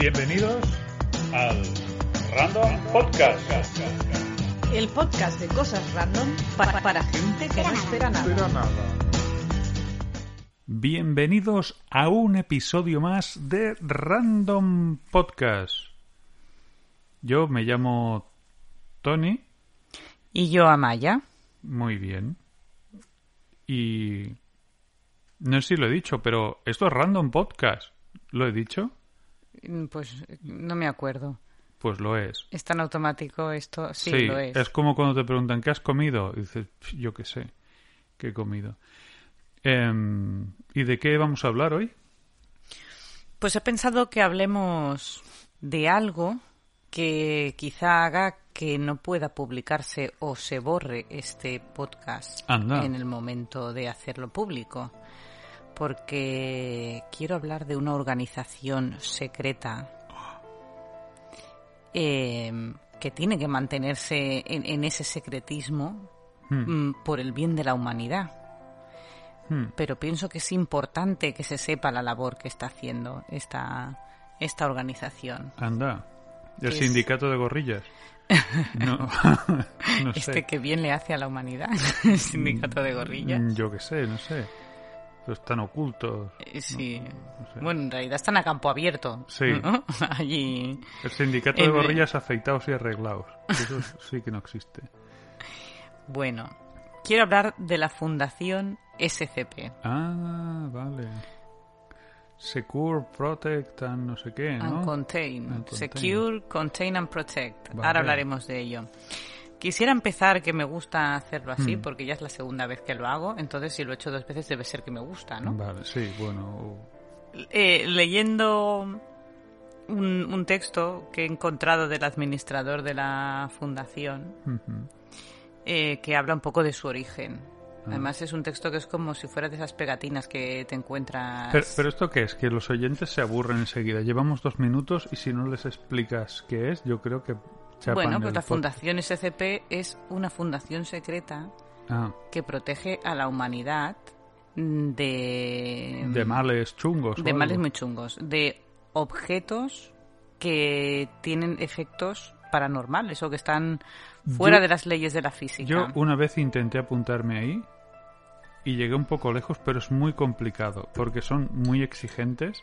Bienvenidos al Random Podcast. El podcast de cosas random para, para gente que no espera nada. Bienvenidos a un episodio más de Random Podcast. Yo me llamo Tony. Y yo, Amaya. Muy bien. Y no sé si lo he dicho, pero esto es Random Podcast. ¿Lo he dicho? Mm, Pues no me acuerdo. Pues lo es. ¿Es tan automático esto? Sí, Sí, lo es. como cuando te preguntan ¿qué has comido? Y dices, "Pf, yo qué sé, ¿qué he comido? Em, ¿Y de qué vamos a hablar hoy? Pues he pensado que hablemos de algo que quizá haga que no pueda publicarse o se borre este podcast Anda. en el momento de hacerlo público. Porque quiero hablar de una organización secreta eh, que tiene que mantenerse en, en ese secretismo Hmm, mm, por el bien de la humanidad. hmm. Pero pienso que es importante que se sepa la labor que está haciendo esta, esta organización. Anda. ¿El sindicato de gorrillas? No, no sé. Este que bien le hace a la humanidad, el sindicato de gorrillas. Mm, Yo qué sé, no sé. Están ocultos. Eh, Sí. no sé. Bueno, en realidad están a campo abierto. Sí. ¿no? Allí. El sindicato de en- gorrillas afeitados y arreglados. Eso sí que no existe. Bueno, quiero hablar de la Fundación SCP. Ah, vale. Secure, protect, and no sé qué, ¿no? And contain. And contain. Secure, contain and protect. Vale. Ahora hablaremos de ello. Quisiera empezar, que me gusta hacerlo así, Hmm. porque ya es la segunda vez que lo hago. Entonces, si lo he hecho dos veces, debe ser que me gusta, ¿no? Vale, sí, bueno. Eh, leyendo un, un texto que he encontrado del administrador de la fundación, eh, que habla un poco de su origen. Ah. Además, es un texto que es como si fuera de esas pegatinas que te encuentras. Pero, pero esto qué es? Que los oyentes se aburren enseguida. Llevamos dos minutos y si no les explicas qué es, yo creo que bueno, pues la Fundación SCP es una fundación secreta Ah, que protege a la humanidad de, de males chungos. de males muy chungos, de objetos que tienen efectos paranormales o que están fuera Yo- de las leyes de la física. Yo una vez intenté apuntarme ahí y llegué un poco lejos, pero es muy complicado porque son muy exigentes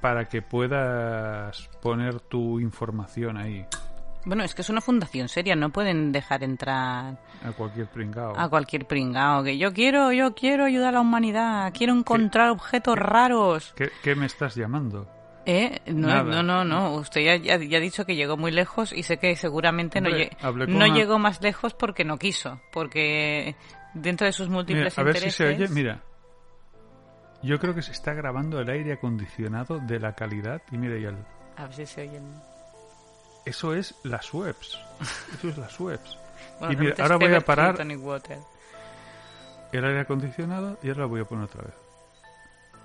para que puedas poner tu información ahí Bueno, es que es una fundación seria, no pueden dejar entrar a cualquier pringao. a cualquier pringao que yo quiero, yo quiero ayudar a la humanidad, quiero encontrar objetos raros. ¿Qué, qué me estás llamando? ¿Eh? No, Nada. no, no, no. Usted ya, ya, ya ha dicho que llegó muy lejos y sé que seguramente no, Hombre, no una- llegó más lejos porque no quiso. Porque dentro de sus Mira, múltiples a ver si intereses... se oye. Mira, yo creo que se está grabando el aire acondicionado de la calidad. Y mira, y el- A ver si se oye. eso es las webs. Eso es las webs. Bueno, Y mira, ahora voy a parar-. El aire acondicionado y ahora lo voy a poner otra vez.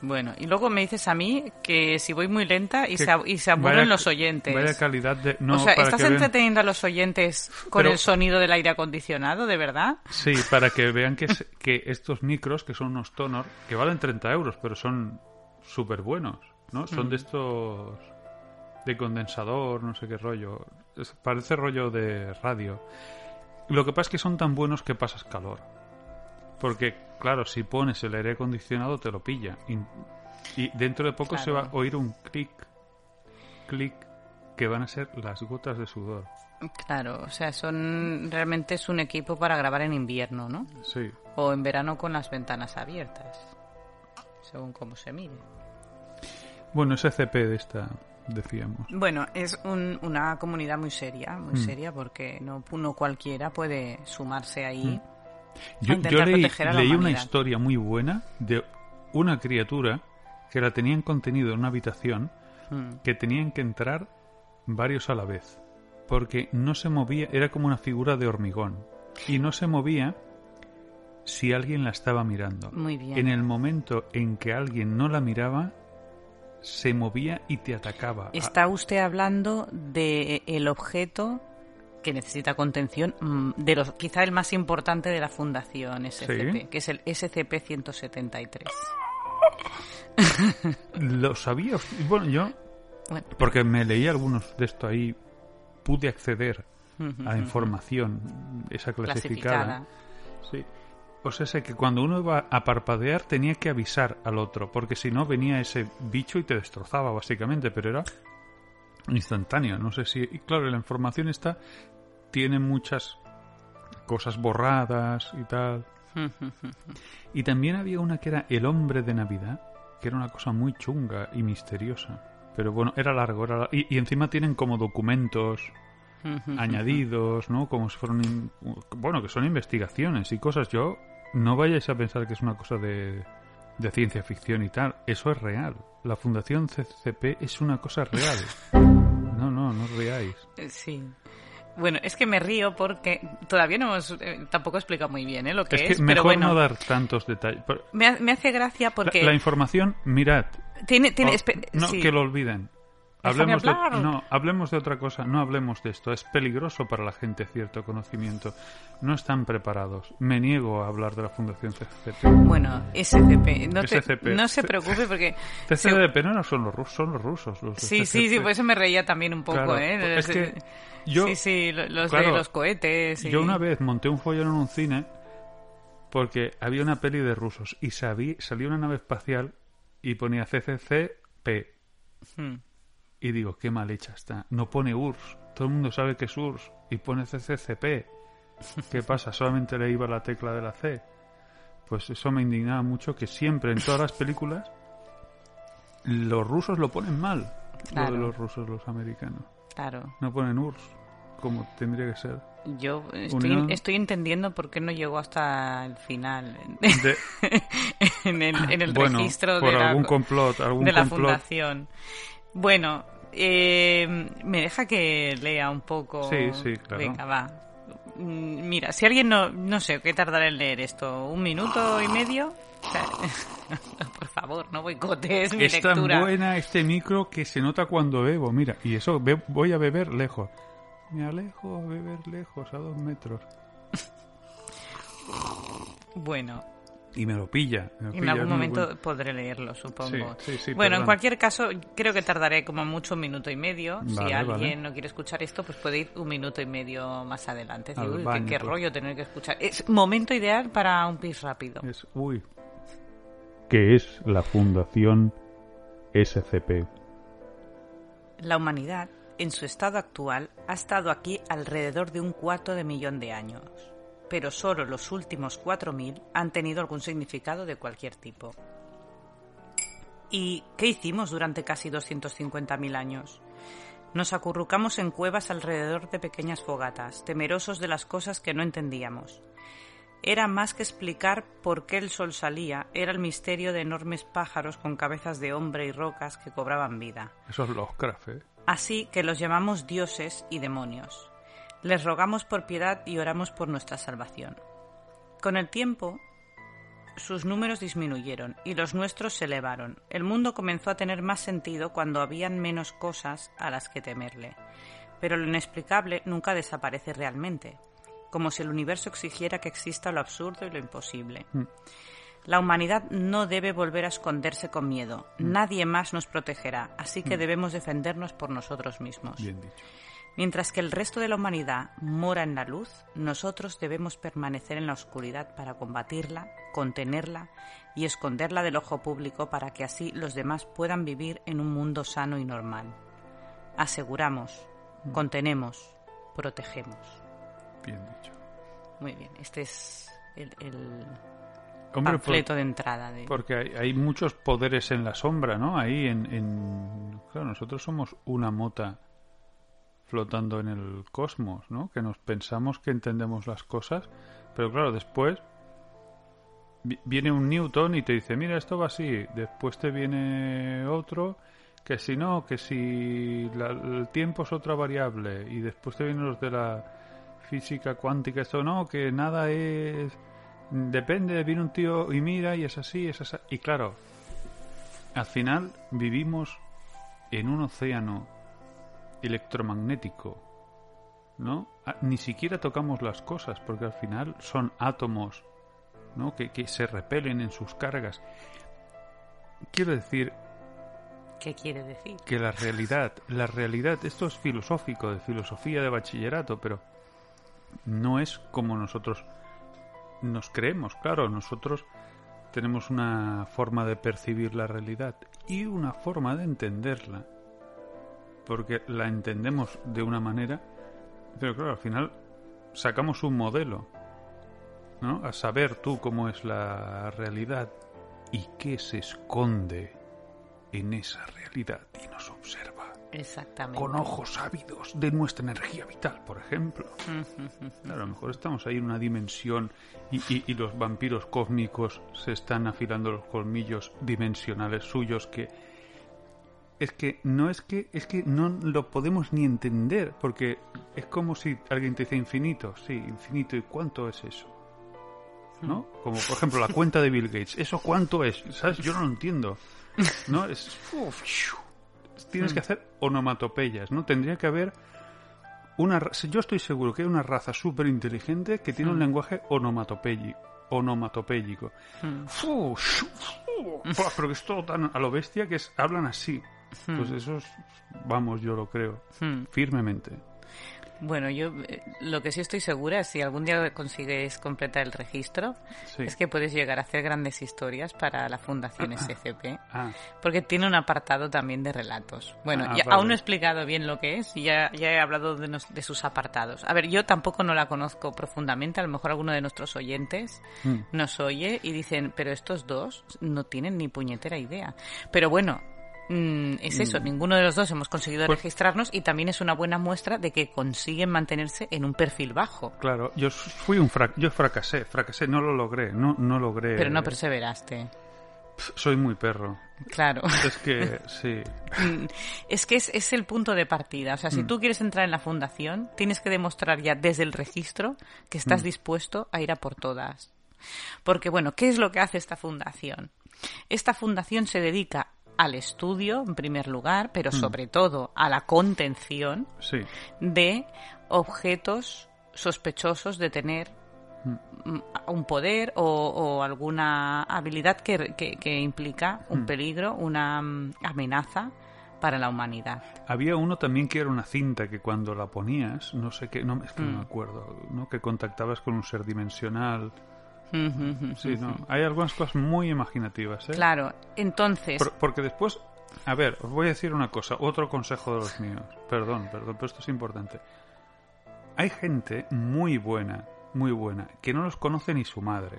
Bueno, y luego me dices a mí que si voy muy lenta y, Que se, ab- y se aburren vaya- los oyentes. Vaya calidad de. No, o sea, ¿estás vean- entreteniendo a los oyentes con Pero- el sonido del aire acondicionado, de verdad? Sí, para que vean que, es- que estos micros, que son unos Tonor, que valen 30 euros, pero son súper buenos, ¿no? Son Mm. de estos de condensador, no sé qué rollo. Es- parece rollo de radio. Lo que pasa es que son tan buenos que pasas calor. Porque, claro, si pones el aire acondicionado te lo pilla. Y, y dentro de poco se va a oír un clic, clic, que van a ser las gotas de sudor. Claro, o sea, son realmente es un equipo para grabar en invierno, ¿no? Sí. O en verano con las ventanas abiertas, según cómo se mire. Bueno, ese CP de esta, decíamos. Bueno, es un- una comunidad muy seria, muy Mm. seria, porque no uno cualquiera puede sumarse ahí. Yo, leí, una historia muy buena de una criatura que la tenían contenido en una habitación Mm. que tenían que entrar varios a la vez, porque no se movía, era como una figura de hormigón, y no se movía si alguien la estaba mirando. Muy bien. En el momento en que alguien no la miraba, se movía y te atacaba. Está usted hablando de el objeto que necesita contención, mm, de los, quizá el más importante de la Fundación SCP, Sí. que es el SCP-173. Lo sabía. Bueno, yo, Bueno, porque me leí algunos de esto ahí, pude acceder a información, esa clasificada. clasificada. Sí. O sea, sé que cuando uno iba a parpadear tenía que avisar al otro, porque si no venía ese bicho y te destrozaba, básicamente, pero era instantáneo. No sé si. Y claro, la información esta tiene muchas cosas borradas y tal. Y también había una que era El hombre de Navidad, que era una cosa muy chunga y misteriosa. Pero bueno, era largo, era lar- y, y encima tienen como documentos añadidos, ¿no? Como si fueran... in- Bueno, que son investigaciones y cosas. Yo, no vayáis a pensar que es una cosa de, de ciencia ficción y tal. Eso es real. La Fundación CCP es una cosa real. No, no, no os riáis. Eh, Sí. Bueno, es que me río porque todavía no hemos, eh, tampoco he explicado muy bien ¿eh? lo que Es es, que pero mejor bueno, no dar tantos detalles. Pero me, ha- me hace gracia porque La, la información, mirad, tiene, tiene Oh, espe- no, sí. que lo olviden. Hablemos de, no, hablemos de otra cosa, no hablemos de esto. Es peligroso para la gente cierto conocimiento. No están preparados. Me niego a hablar de la Fundación CCP. Bueno, SCP. No, te- SCP. no se preocupe porque... CCP no son los rusos, son los rusos. Los Sí, sí, sí, por eso me reía también un poco, Claro, ¿eh? es que yo- sí, sí, lo- los claro, de los cohetes. y- Yo una vez monté un follón en un cine porque había una peli de rusos y sabí, salió una nave espacial y ponía CCCP. Hmm. Y digo, qué mal hecha está. No pone URSS. Todo el mundo sabe que es URSS. Y pone CCCP. ¿Qué pasa? Solamente le iba la tecla de la C. Pues eso me indignaba mucho que siempre en todas las películas los rusos lo ponen mal. Claro. Lo de los rusos, los americanos. Claro. No ponen URSS como tendría que ser. Yo estoy, Unión- estoy entendiendo por qué no llegó hasta el final De- en el, en el bueno, registro por de la, algún complot, algún de la complot. fundación. Bueno, eh, me deja que lea un poco. Sí, sí, claro. Venga, va. Mm, Mira, si alguien no, no sé qué tardará en leer esto, un minuto y medio. O sea, por favor, no boicotes mi Es tan lectura. buena este micro que se nota cuando bebo. Mira, y eso, be- voy a beber lejos. Me alejo a beber lejos, a dos metros. Bueno, Y me lo pilla. me lo en pilla, algún momento bueno. podré leerlo, supongo. Sí, sí, sí, bueno, en cualquier caso, creo que tardaré como mucho un minuto y medio. si alguien vale. no quiere escuchar esto, pues puede ir un minuto y medio más adelante. Uy, qué- pues. rollo tener que escuchar. Es momento ideal para un pis rápido. Es, uy. ¿Qué es la Fundación SCP? La humanidad, en su estado actual, ha estado aquí alrededor de un cuarto de millón de años, pero solo los últimos 4.000 han tenido algún significado de cualquier tipo. ¿Y qué hicimos durante casi 250.000 años? Nos acurrucamos en cuevas alrededor de pequeñas fogatas, temerosos de las cosas que no entendíamos. Era más que explicar por qué el sol salía, era el misterio de enormes pájaros con cabezas de hombre y rocas que cobraban vida. Eso es Lovecraft, ¿eh? Así que los llamamos dioses y demonios. Les rogamos por piedad y oramos por nuestra salvación. Con el tiempo, sus números disminuyeron y los nuestros se elevaron. El mundo comenzó a tener más sentido cuando habían menos cosas a las que temerle. Pero lo inexplicable nunca desaparece realmente, como si el universo exigiera que exista lo absurdo y lo imposible. La humanidad no debe volver a esconderse con miedo. Nadie más nos protegerá, así que debemos defendernos por nosotros mismos. Bien dicho. Mientras que el resto de la humanidad mora en la luz, nosotros debemos permanecer en la oscuridad para combatirla, contenerla y esconderla del ojo público para que así los demás puedan vivir en un mundo sano y normal. Aseguramos, contenemos, protegemos. Bien dicho. Muy bien, este es el, el panfleto de entrada. De... porque hay, hay muchos poderes en la sombra, ¿no? Ahí en, en... Claro, nosotros somos una mota flotando en el cosmos, ¿no? Que nos pensamos que entendemos las cosas, pero claro, después vi- viene un Newton y te dice, mira, esto va así. Después te viene otro que si no, que si la- el tiempo es otra variable. Y después te vienen los de la física cuántica, esto no, que nada es... Depende, viene un tío y mira y es así, es así. Y claro, al final vivimos en un océano electromagnético, ¿no? Ah, Ni siquiera tocamos las cosas, porque al final son átomos, ¿no? Que, que se repelen en sus cargas. Quiero decir ¿Qué quiere decir? que la realidad, la realidad, esto es filosófico, de filosofía de bachillerato, pero no es como nosotros nos creemos, claro, nosotros tenemos una forma de percibir la realidad y una forma de entenderla, porque la entendemos de una manera, pero claro, al final sacamos un modelo, ¿no? A saber tú cómo es la realidad y qué se esconde en esa realidad y nos observa Exactamente. con ojos ávidos de nuestra energía vital, por ejemplo. Claro, a lo mejor estamos ahí en una dimensión y, y- y los vampiros cósmicos se están afilando los colmillos dimensionales suyos que es que no es que es que no lo podemos ni entender porque es como si alguien te dice infinito, sí, infinito y cuánto es eso. ¿No? Como por ejemplo la cuenta de Bill Gates, ¿eso cuánto es? ¿Sabes? Yo no lo entiendo. ¿No? Es uf, tienes que hacer onomatopeyas, ¿no? Tendría que haber una yo estoy seguro que hay una raza súper inteligente que tiene un lenguaje onomatopéyico onomatopéyico. Buah, pero que es todo tan a lo bestia que es, hablan así pues eso es, vamos yo lo creo Hmm. firmemente Bueno, yo eh, lo que sí estoy segura si algún día consigues completar el registro, Sí. es que puedes llegar a hacer grandes historias para la Fundación SCP. ah Porque tiene un apartado también de relatos. Bueno, Ah, ya- vale. aún no he explicado bien lo que es y ya, ya he hablado de, nos- de sus apartados. A ver, yo tampoco no la conozco profundamente. A lo mejor alguno de nuestros oyentes Mm. nos oye y dicen, pero estos dos no tienen ni puñetera idea. Pero bueno, mm, es eso. Ninguno de los dos hemos conseguido Pues- registrarnos y también es una buena muestra de que consiguen mantenerse en un perfil bajo. claro yo fui un frac yo fracasé fracasé no lo logré no no logré Pero no perseveraste. Pf, soy muy perro Claro. es que sí Mm, Es que es, es el punto de partida. O sea, si tú quieres entrar en la fundación, tienes que demostrar ya desde el registro que estás dispuesto a ir a por todas. Porque, bueno, ¿qué es lo que hace esta fundación? Esta fundación se dedica al estudio, en primer lugar, pero sobre todo a la contención sí de objetos sospechosos de tener mm, un poder o, o alguna habilidad que, que- que implica un peligro, una mm, amenaza para la humanidad. Había uno también que era una cinta que cuando la ponías, no sé qué, no, es que no Mm. me acuerdo, ¿no? Que contactabas con un ser dimensional. Sí, no. Hay algunas cosas muy imaginativas, ¿eh? Claro, entonces, Por- porque después, a ver, os voy a decir una cosa, otro consejo de los míos. Perdón, perdón, pero esto es importante. Hay gente muy buena, muy buena, que no los conoce ni su madre.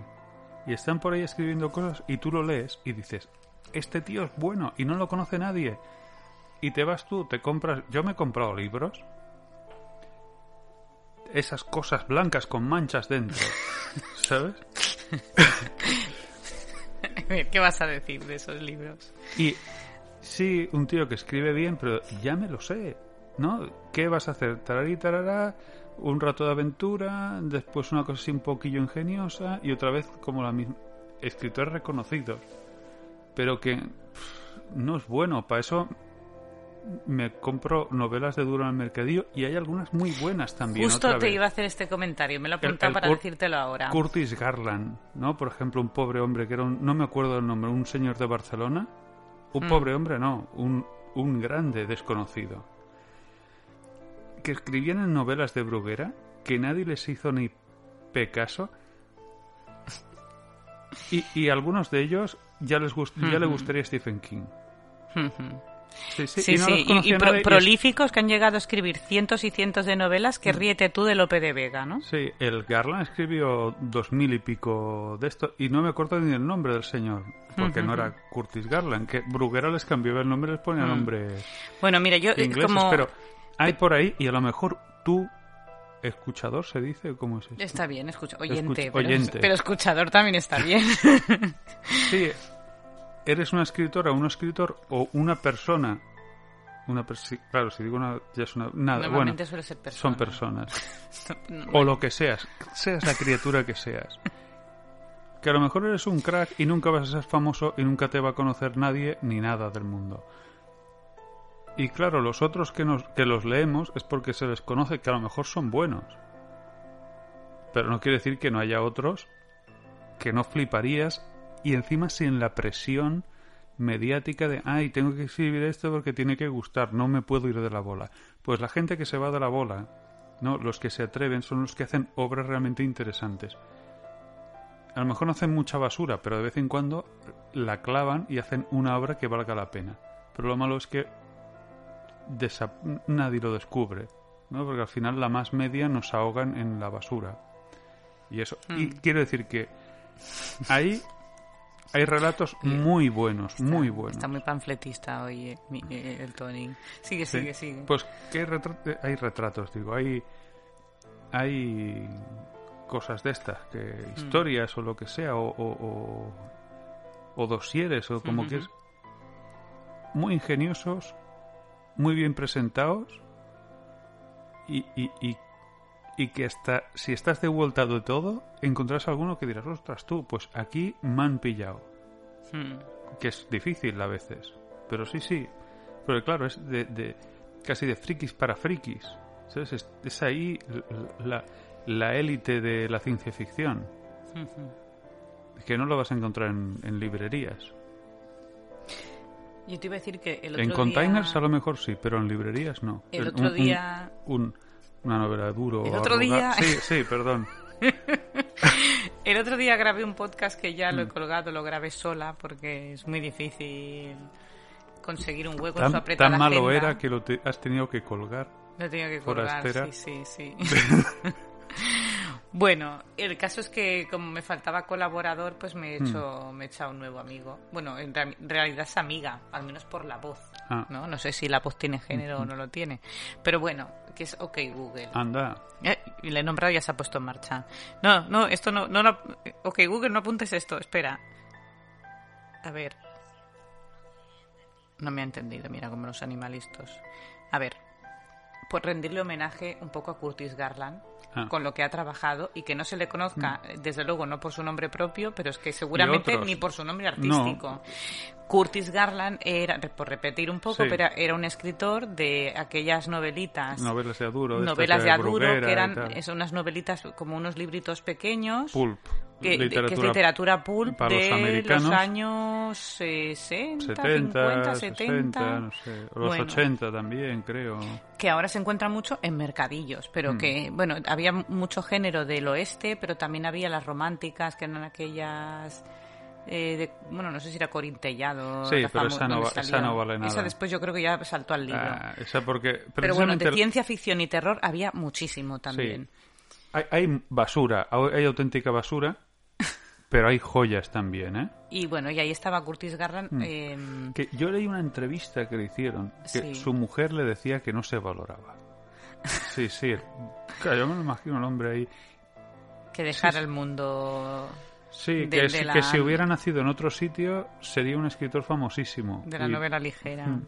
Y están por ahí escribiendo cosas y tú lo lees y dices, este tío es bueno y no lo conoce nadie. Y te vas tú, te compras... Yo me he comprado libros. Esas cosas blancas con manchas dentro. ¿Sabes? ¿qué vas a decir de esos libros? Y sí, un tío que escribe bien, pero ya me lo sé, ¿no? ¿Qué vas a hacer? Tararí, tarará, un rato de aventura, después una cosa así un poquillo ingeniosa y otra vez como la misma. Escritores reconocidos, pero que pff, no es bueno. Para eso me compro novelas de duro en el mercadillo y hay algunas muy buenas también. Justo otra te vez. iba a hacer este comentario, me lo el para Cur- decírtelo ahora. Curtis Garland, ¿no? Por ejemplo, un pobre hombre que era un, no me acuerdo el nombre, un señor de Barcelona. Un Mm. pobre hombre, no, un, un grande desconocido. Que escribían en novelas de Bruguera, que nadie les hizo ni pecaso. Y, y algunos de ellos ya les gust- ya le gustaría Stephen King. Sí, sí, Sí, y no sí, pro- prolíficos que han llegado a escribir cientos y cientos de novelas Mm. que ríete tú de Lope de Vega, ¿no? Sí, el Garland escribió dos mil y pico de esto y no me acuerdo ni el nombre del señor, porque no era Curtis Garland, que Bruguera les cambió el nombre y les ponía Mm. nombres Bueno, mira, yo eh, ingleses, como... pero hay por ahí y a lo mejor tú escuchador se dice cómo es eso? Está bien, escucha, oyente, Escuch- pero, oyente. pero escuchador también está bien. Sí, eres una escritora, un escritor o una persona. Una pers- sí, claro, si digo una, ya es una nada. Bueno, suele ser persona. son personas. O lo que seas, seas la criatura que seas. Que a lo mejor eres un crack y nunca vas a ser famoso y nunca te va a conocer nadie ni nada del mundo. Y claro, los otros que, nos, que los leemos es porque se les conoce que a lo mejor son buenos. Pero no quiere decir que no haya otros que no fliparías y encima sin la presión mediática de, ay, tengo que escribir esto porque tiene que gustar, no me puedo ir de la bola. Pues la gente que se va de la bola, no, los que se atreven son los que hacen obras realmente interesantes. A lo mejor no hacen mucha basura, pero de vez en cuando la clavan y hacen una obra que valga la pena. Pero lo malo es que nadie lo descubre, ¿no? Porque al final la más media nos ahogan en la basura. Y eso. Y quiero decir que ahí hay relatos muy buenos, muy buenos. Está muy panfletista hoy eh, mi- eh, el Tony. Sigue, Sí. sigue, sigue. Pues ¿qué retra- hay retratos, digo, hay hay cosas de estas, que Mm. historias o lo que sea, o, o, o, o dosieres, o como Ujú. que es muy ingeniosos, muy bien presentados y, y, y, y que hasta si estás de vuelta de todo, encontrarás alguno que dirás, ostras tú, pues aquí me han pillado Hmm. que es difícil a veces. Pero sí, sí. Pero claro, es de, de- casi de frikis para frikis. ¿Sabes? Es, es ahí la, la élite de la ciencia ficción. Ujú. Que no lo vas a encontrar en, en librerías. Yo te iba a decir que el otro En día... containers a lo mejor sí, pero en librerías no. El otro un- día- un- una novela duro. El otro día- Sí, sí, perdón. El otro día grabé un podcast que ya lo Mm. he colgado, lo grabé sola porque es muy difícil conseguir un hueco en Tan, su apretada tan malo agenda. era que lo te- has tenido que colgar. Lo tenía que colgar, forastera. sí, sí, sí. bueno, el caso es que como me faltaba colaborador, pues me he Hmm. hecho, me he echado un nuevo amigo. Bueno, en realidad es amiga, al menos por la voz. Ah. ¿no? no sé si la voz tiene género o no lo tiene. Pero bueno, que es OK Google. Anda. Eh, y le he nombrado y ya se ha puesto en marcha. No, no, esto no, no lo- Ok, Google, no apuntes esto, espera. A ver. No me ha entendido, mira, como los animalistos. A ver. Por rendirle homenaje un poco a Curtis Garland, Ah. con lo que ha trabajado y que no se le conozca, desde luego, no por su nombre propio, pero es que seguramente ni por su nombre artístico. Curtis Garland era, por repetir un poco, Sí. pero era un escritor de aquellas novelitas Novelas de Aduro. novelas de Aduro, que eran es unas novelitas como unos libritos pequeños. Pulp. Que, de- que es literatura pulp para los de americanos. los años 60, 70, 50, 70. 60, no sé. Los Bueno. 80 también, creo. que ahora se encuentra mucho en mercadillos, pero Mm. que, bueno, había mucho género del oeste, pero también había las románticas, que eran aquellas... eh, de, bueno, no sé si era Corintellado. Sí, pero famo- esa no esa no vale nada. Esa después yo creo que ya saltó al libro. Ah, esa porque... pero bueno, de ciencia ficción y terror había muchísimo también. hay, hay basura, hay auténtica basura, pero hay joyas también, ¿eh? Y bueno, y ahí estaba Curtis Garland. Mm. em, Que yo leí una entrevista que le hicieron que Sí. su mujer le decía que no se valoraba. Sí, sí. Claro, yo me lo imagino el hombre ahí. que dejara el mundo Sí, De- que, de si- la- que si hubiera nacido en otro sitio sería un escritor famosísimo. de la Y- novela ligera. Mm.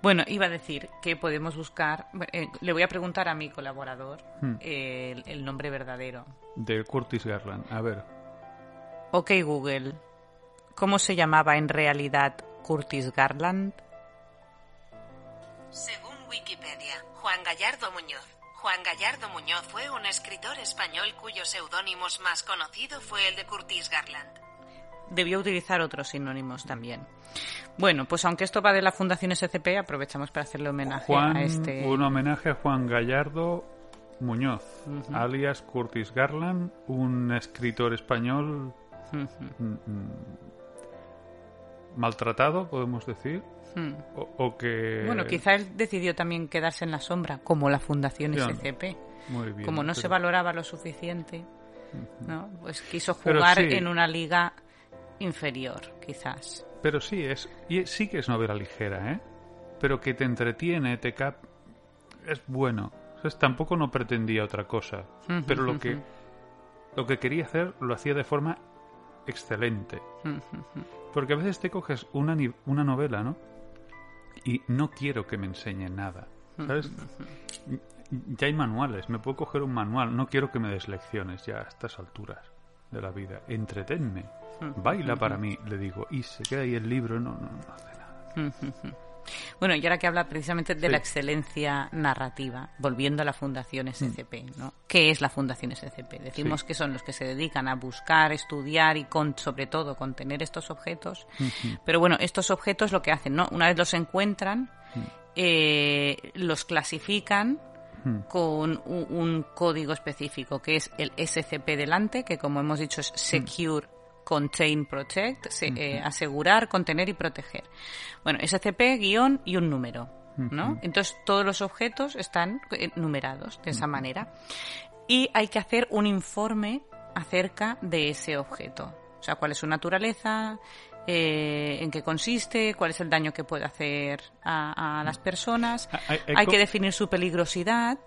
Bueno, iba a decir que podemos buscar. eh, le voy a preguntar a mi colaborador Mm. eh, el, el nombre verdadero. De Curtis Garland. A ver. Ok, Google. ¿Cómo se llamaba en realidad Curtis Garland? Según Wikipedia, Juan Gallardo Muñoz. Juan Gallardo Muñoz fue un escritor español cuyos seudónimos más conocido fue el de Curtis Garland. Debió utilizar otros sinónimos también. Bueno, pues aunque esto va de la Fundación SCP, aprovechamos para hacerle homenaje Juan, a este. Un homenaje a Juan Gallardo Muñoz, alias Curtis Garland, un escritor español Mm, mm, maltratado, podemos decir, ujú. o, o que... Bueno, quizá él decidió también quedarse en la sombra, como la Fundación Ya. SCP. Muy bien, como no se valoraba lo suficiente, ¿no? Pues quiso jugar sí. en una liga inferior, quizás. Pero sí, es, y sí que es novela ligera, ¿eh? Pero que te entretiene, te cap... Es bueno, ¿Sabes? Tampoco no pretendía otra cosa. Pero lo que, lo que quería hacer lo hacía de forma excelente. Porque a veces te coges una, una novela, ¿no? Y no quiero que me enseñe nada. ¿Sabes? Ya hay manuales. Me puedo coger un manual. No quiero que me des lecciones ya a estas alturas de la vida. Entretenme. Baila para mí, le digo. Y se queda ahí el libro. No, no, no hace nada. Bueno, y ahora que habla precisamente de Sí. la excelencia narrativa, volviendo a la Fundación Mm. SCP, ¿no? ¿Qué es la Fundación SCP? Decimos Sí. que son los que se dedican a buscar, estudiar y, con, sobre todo, contener estos objetos. Pero bueno, estos objetos lo que hacen, ¿no? Una vez los encuentran, eh, los clasifican con un, un código específico que es el SCP delante, que como hemos dicho es Secure, Contain, Protect, se- eh, asegurar, contener y proteger. Bueno, SCP guion y un número, ¿no? Entonces todos los objetos están eh, numerados de esa manera. Y hay que hacer un informe acerca de ese objeto. O sea, cuál es su naturaleza, eh, en qué consiste, cuál es el daño que puede hacer a, a las personas. Ah, hay- hay Hay co- que definir su peligrosidad.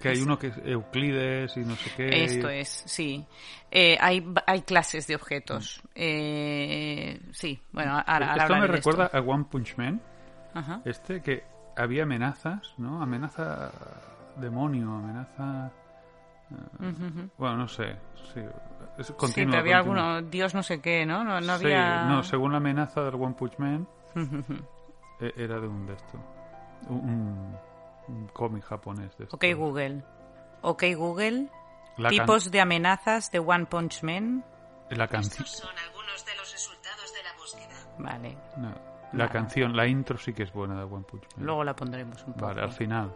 Que hay uno que es Euclides y no sé qué. Esto es, sí. Eh, hay, hay clases de objetos. Eh, sí, bueno, ahora, ahora Esto me recuerda esto. a One Punch Man. Ajá. Este que había amenazas, ¿no? Amenaza demonio, amenaza... eh, Bueno, no sé. Sí, es Sí, pero había continua. alguno, Dios no sé qué, ¿no? No, no Sí, había... no, según la amenaza del One Punch Man, e- era de un de esto. Un cómic japonés de esto. Ok, Google. Ok, Google. La, Tipos de amenazas de One Punch Man. la canción. Estos son algunos de los resultados de la búsqueda. Vale, no, la Vale. canción, la intro sí que es buena de One Punch Man. luego la pondremos un poco. Vale, al final.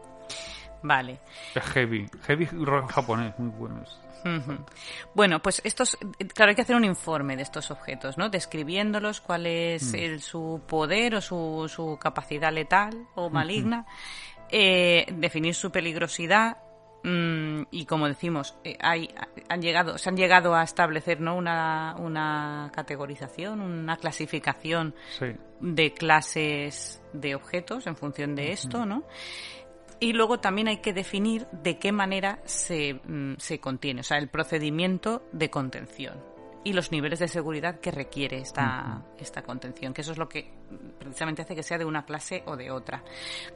Vale. Es heavy. Heavy rock japonés, muy buenos. Bueno, pues estos, claro, hay que hacer un informe de estos objetos, ¿no? Describiéndolos, cuál es el- su poder o su, su capacidad letal o maligna, eh, definir su peligrosidad mm, y, como decimos, eh, hay, han llegado, se han llegado a establecer, ¿no? Una, una categorización, una clasificación Sí. de clases de objetos en función de esto, ¿no? Y luego también hay que definir de qué manera se, mm, se contiene, o sea, el procedimiento de contención y los niveles de seguridad que requiere esta, esta contención, que eso es lo que precisamente hace que sea de una clase o de otra.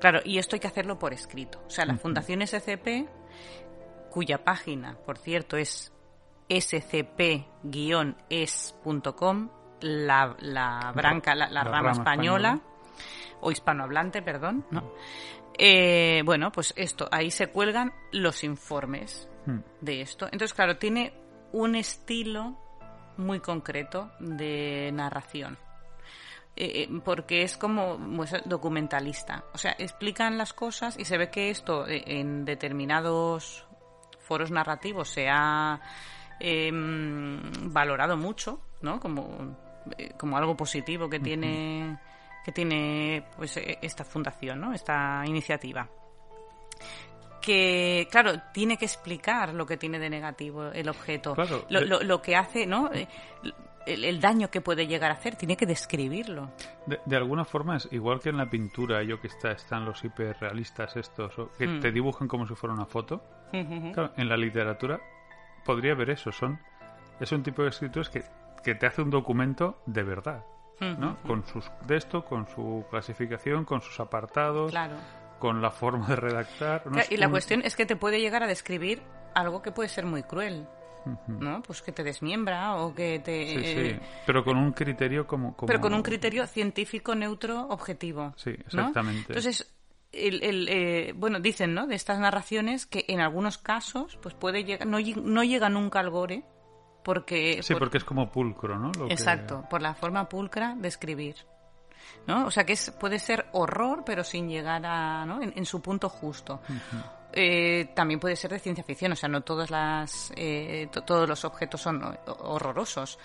Claro, y esto hay que hacerlo por escrito. O sea, la Fundación SCP, cuya página, por cierto, es scp-es.com, la, la branca, la, la La rama rama española, española. o hispanohablante, perdón, ¿no? Eh, bueno, pues esto, ahí se cuelgan los informes Hmm. de esto. Entonces, claro, tiene un estilo muy concreto de narración. Eh, eh, porque es como pues, documentalista. O sea, explican las cosas y se ve que esto eh, en determinados foros narrativos se ha eh, valorado mucho, ¿no? Como, eh, como algo positivo que tiene que tiene pues eh, esta fundación, ¿no? Esta iniciativa que, claro, tiene que explicar lo que tiene de negativo el objeto, Claro, lo, lo- lo que hace, ¿no? Eh, El, el daño que puede llegar a hacer, tiene que describirlo. De, de alguna forma es igual que en la pintura, yo que está, están los hiperrealistas estos, que Mm. te dibujan como si fuera una foto. Claro, en la literatura podría haber eso, son es un tipo de escritores que, que te hace un documento de verdad, ¿no? Con sus de esto, con su clasificación, con sus apartados, Claro. Con la forma de redactar. y la un- cuestión es que te puede llegar a describir algo que puede ser muy cruel, ¿no? Pues que te desmiembra o que te... Sí, sí, eh, pero con un criterio como, como- Pero con un criterio científico, neutro, objetivo. Sí, ¿no? exactamente. Entonces, el, el, eh, bueno, dicen, ¿no? De estas narraciones que en algunos casos, pues puede llegar, no, no llega nunca al gore, porque... Sí, por- porque es como pulcro, ¿no? Lo que- Exacto, por la forma pulcra de escribir. ¿No? O sea que es, puede ser horror, pero sin llegar a, ¿no? en, en su punto justo. Eh, también puede ser de ciencia ficción, o sea, no todas las, eh, to- todos los objetos son ho- horrorosos,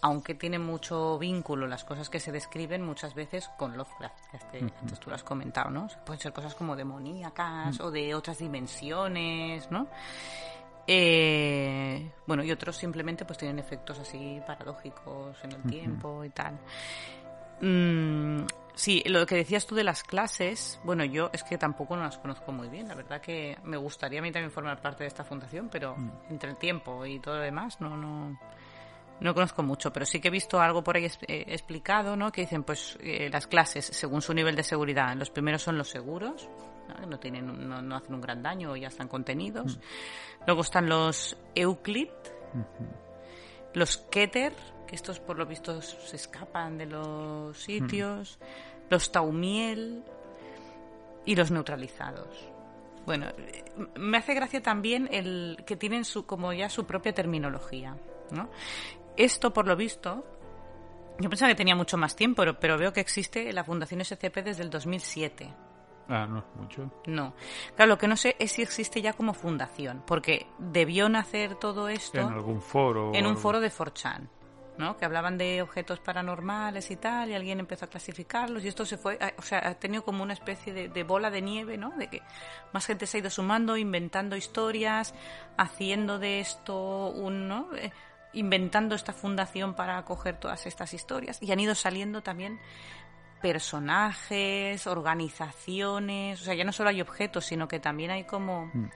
aunque tienen mucho vínculo las cosas que se describen muchas veces con Lovecraft, que este- antes tú lo has comentado, ¿no? O sea, pueden ser cosas como demoníacas o de otras dimensiones, ¿no? Eh, bueno, y otros simplemente pues tienen efectos así paradójicos en el tiempo y tal. Mm, Sí, lo que decías tú de las clases, bueno, yo es que tampoco no las conozco muy bien. La verdad que me gustaría a mí también formar parte de esta fundación, pero Mm. entre el tiempo y todo lo demás no, no, no conozco mucho. Pero sí que he visto algo por ahí eh, explicado, ¿no? Que dicen, pues, eh, las clases, según su nivel de seguridad, los primeros son los seguros, ¿no? Que no, tienen, no, no hacen un gran daño o ya están contenidos. Luego están los Euclid, los Keter, que estos por lo visto se escapan de los sitios, los Taumiel y los neutralizados. Bueno, me hace gracia también el que tienen su como ya su propia terminología, ¿no? Esto por lo visto yo pensaba que tenía mucho más tiempo, pero, pero veo que existe la Fundación SCP desde el 2007. Ah, no es mucho. No. Claro, lo que no sé es si existe ya como fundación, porque debió nacer todo esto En algún foro. en un foro de 4chan, ¿no? Que hablaban de objetos paranormales y tal, y alguien empezó a clasificarlos, y esto se fue, o sea, ha tenido como una especie de, de bola de nieve, ¿no? De que más gente se ha ido sumando, inventando historias, haciendo de esto un, ¿no? Eh, inventando esta fundación para acoger todas estas historias, y han ido saliendo también personajes, organizaciones, o sea, ya no solo hay objetos, sino que también hay como o- Mm.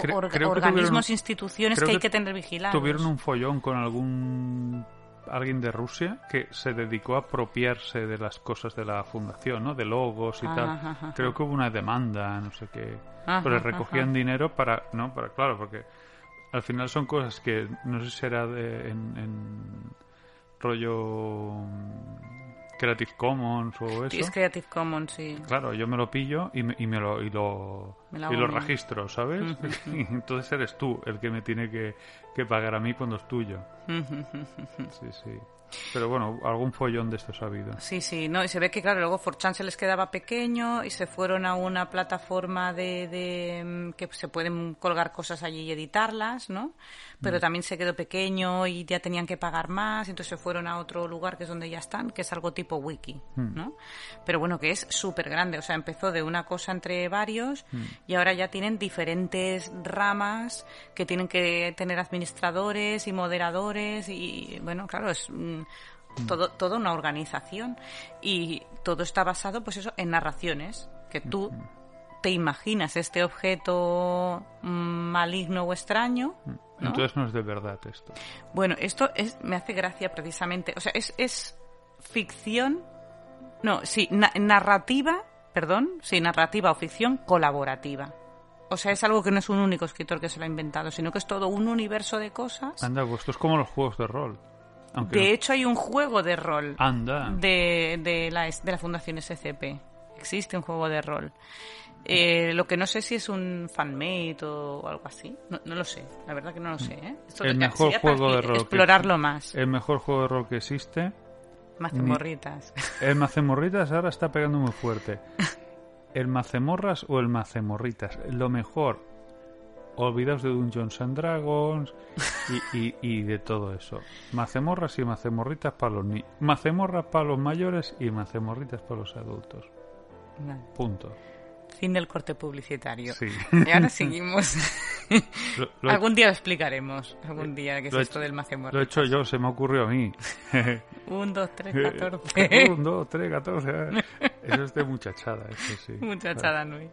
Creo organismos, tuvieron- instituciones que hay que tener vigilados. Tuvieron un follón con algún alguien de Rusia que se dedicó a apropiarse de las cosas de la fundación, ¿no? De logos y Ajá, tal. ajá. Creo que hubo una demanda, no sé qué. Ajá, pero recogían dinero para, no, para claro, porque al final son cosas que no sé si será de, en, en rollo Creative Commons o eso. Es Creative Commons, sí. Claro, yo me lo pillo y me, y me lo y lo, Me y lo registro, ¿sabes? Entonces eres tú el que me tiene que, que pagar a mí cuando es tuyo. Sí, sí. Pero bueno, algún follón de estos ha habido. Sí, sí, no, y se ve que, claro, luego 4chan se les quedaba pequeño y se fueron a una plataforma de, de mm, que se pueden colgar cosas allí y editarlas, ¿no? Pero también se quedó pequeño y ya tenían que pagar más, entonces se fueron a otro lugar que es donde ya están, que es algo tipo wiki, ¿no? Pero bueno, que es súper grande, o sea, empezó de una cosa entre varios y ahora ya tienen diferentes ramas que tienen que tener administradores y moderadores y, bueno, claro, es... mm, todo, toda una organización y todo está basado pues eso en narraciones que tú te imaginas este objeto mm, maligno o extraño ¿no? Entonces no es de verdad esto. bueno esto es me hace gracia precisamente o sea es, es ficción no sí na- narrativa perdón sí narrativa o ficción colaborativa o sea, es algo que no es un único escritor que se lo ha inventado, sino que es todo un universo de cosas. Anda, pues esto es como los juegos de rol. Aunque De no- hecho, hay un juego de rol Anda. de, de, la, de la Fundación SCP. Existe un juego de rol. Eh, lo que no sé si es un fanmate o algo así. No, no lo sé. La verdad que no lo sé. ¿eh? Esto El mejor juego de rol que Explorarlo más. El mejor juego de rol que existe. Mazmorritas. El Macemorritas ahora está pegando muy fuerte. ¿El Macemorras o el Macemorritas? Lo mejor. Olvidaos de Dungeons and Dragons y, y- y de todo eso. Macemorras y Macemorritas para los niños. Macemorras para los mayores y Macemorritas para los adultos. Vale. Punto. Fin del corte publicitario. Sí. Y ahora seguimos. Lo, lo he- algún día lo explicaremos. Algún día que es he esto hecho- del lo he hecho yo, se me ocurrió a mí. Un, dos, tres, catorce. Un, dos, tres, catorce. Eso es de muchachada, eso sí. Muchachada Nui.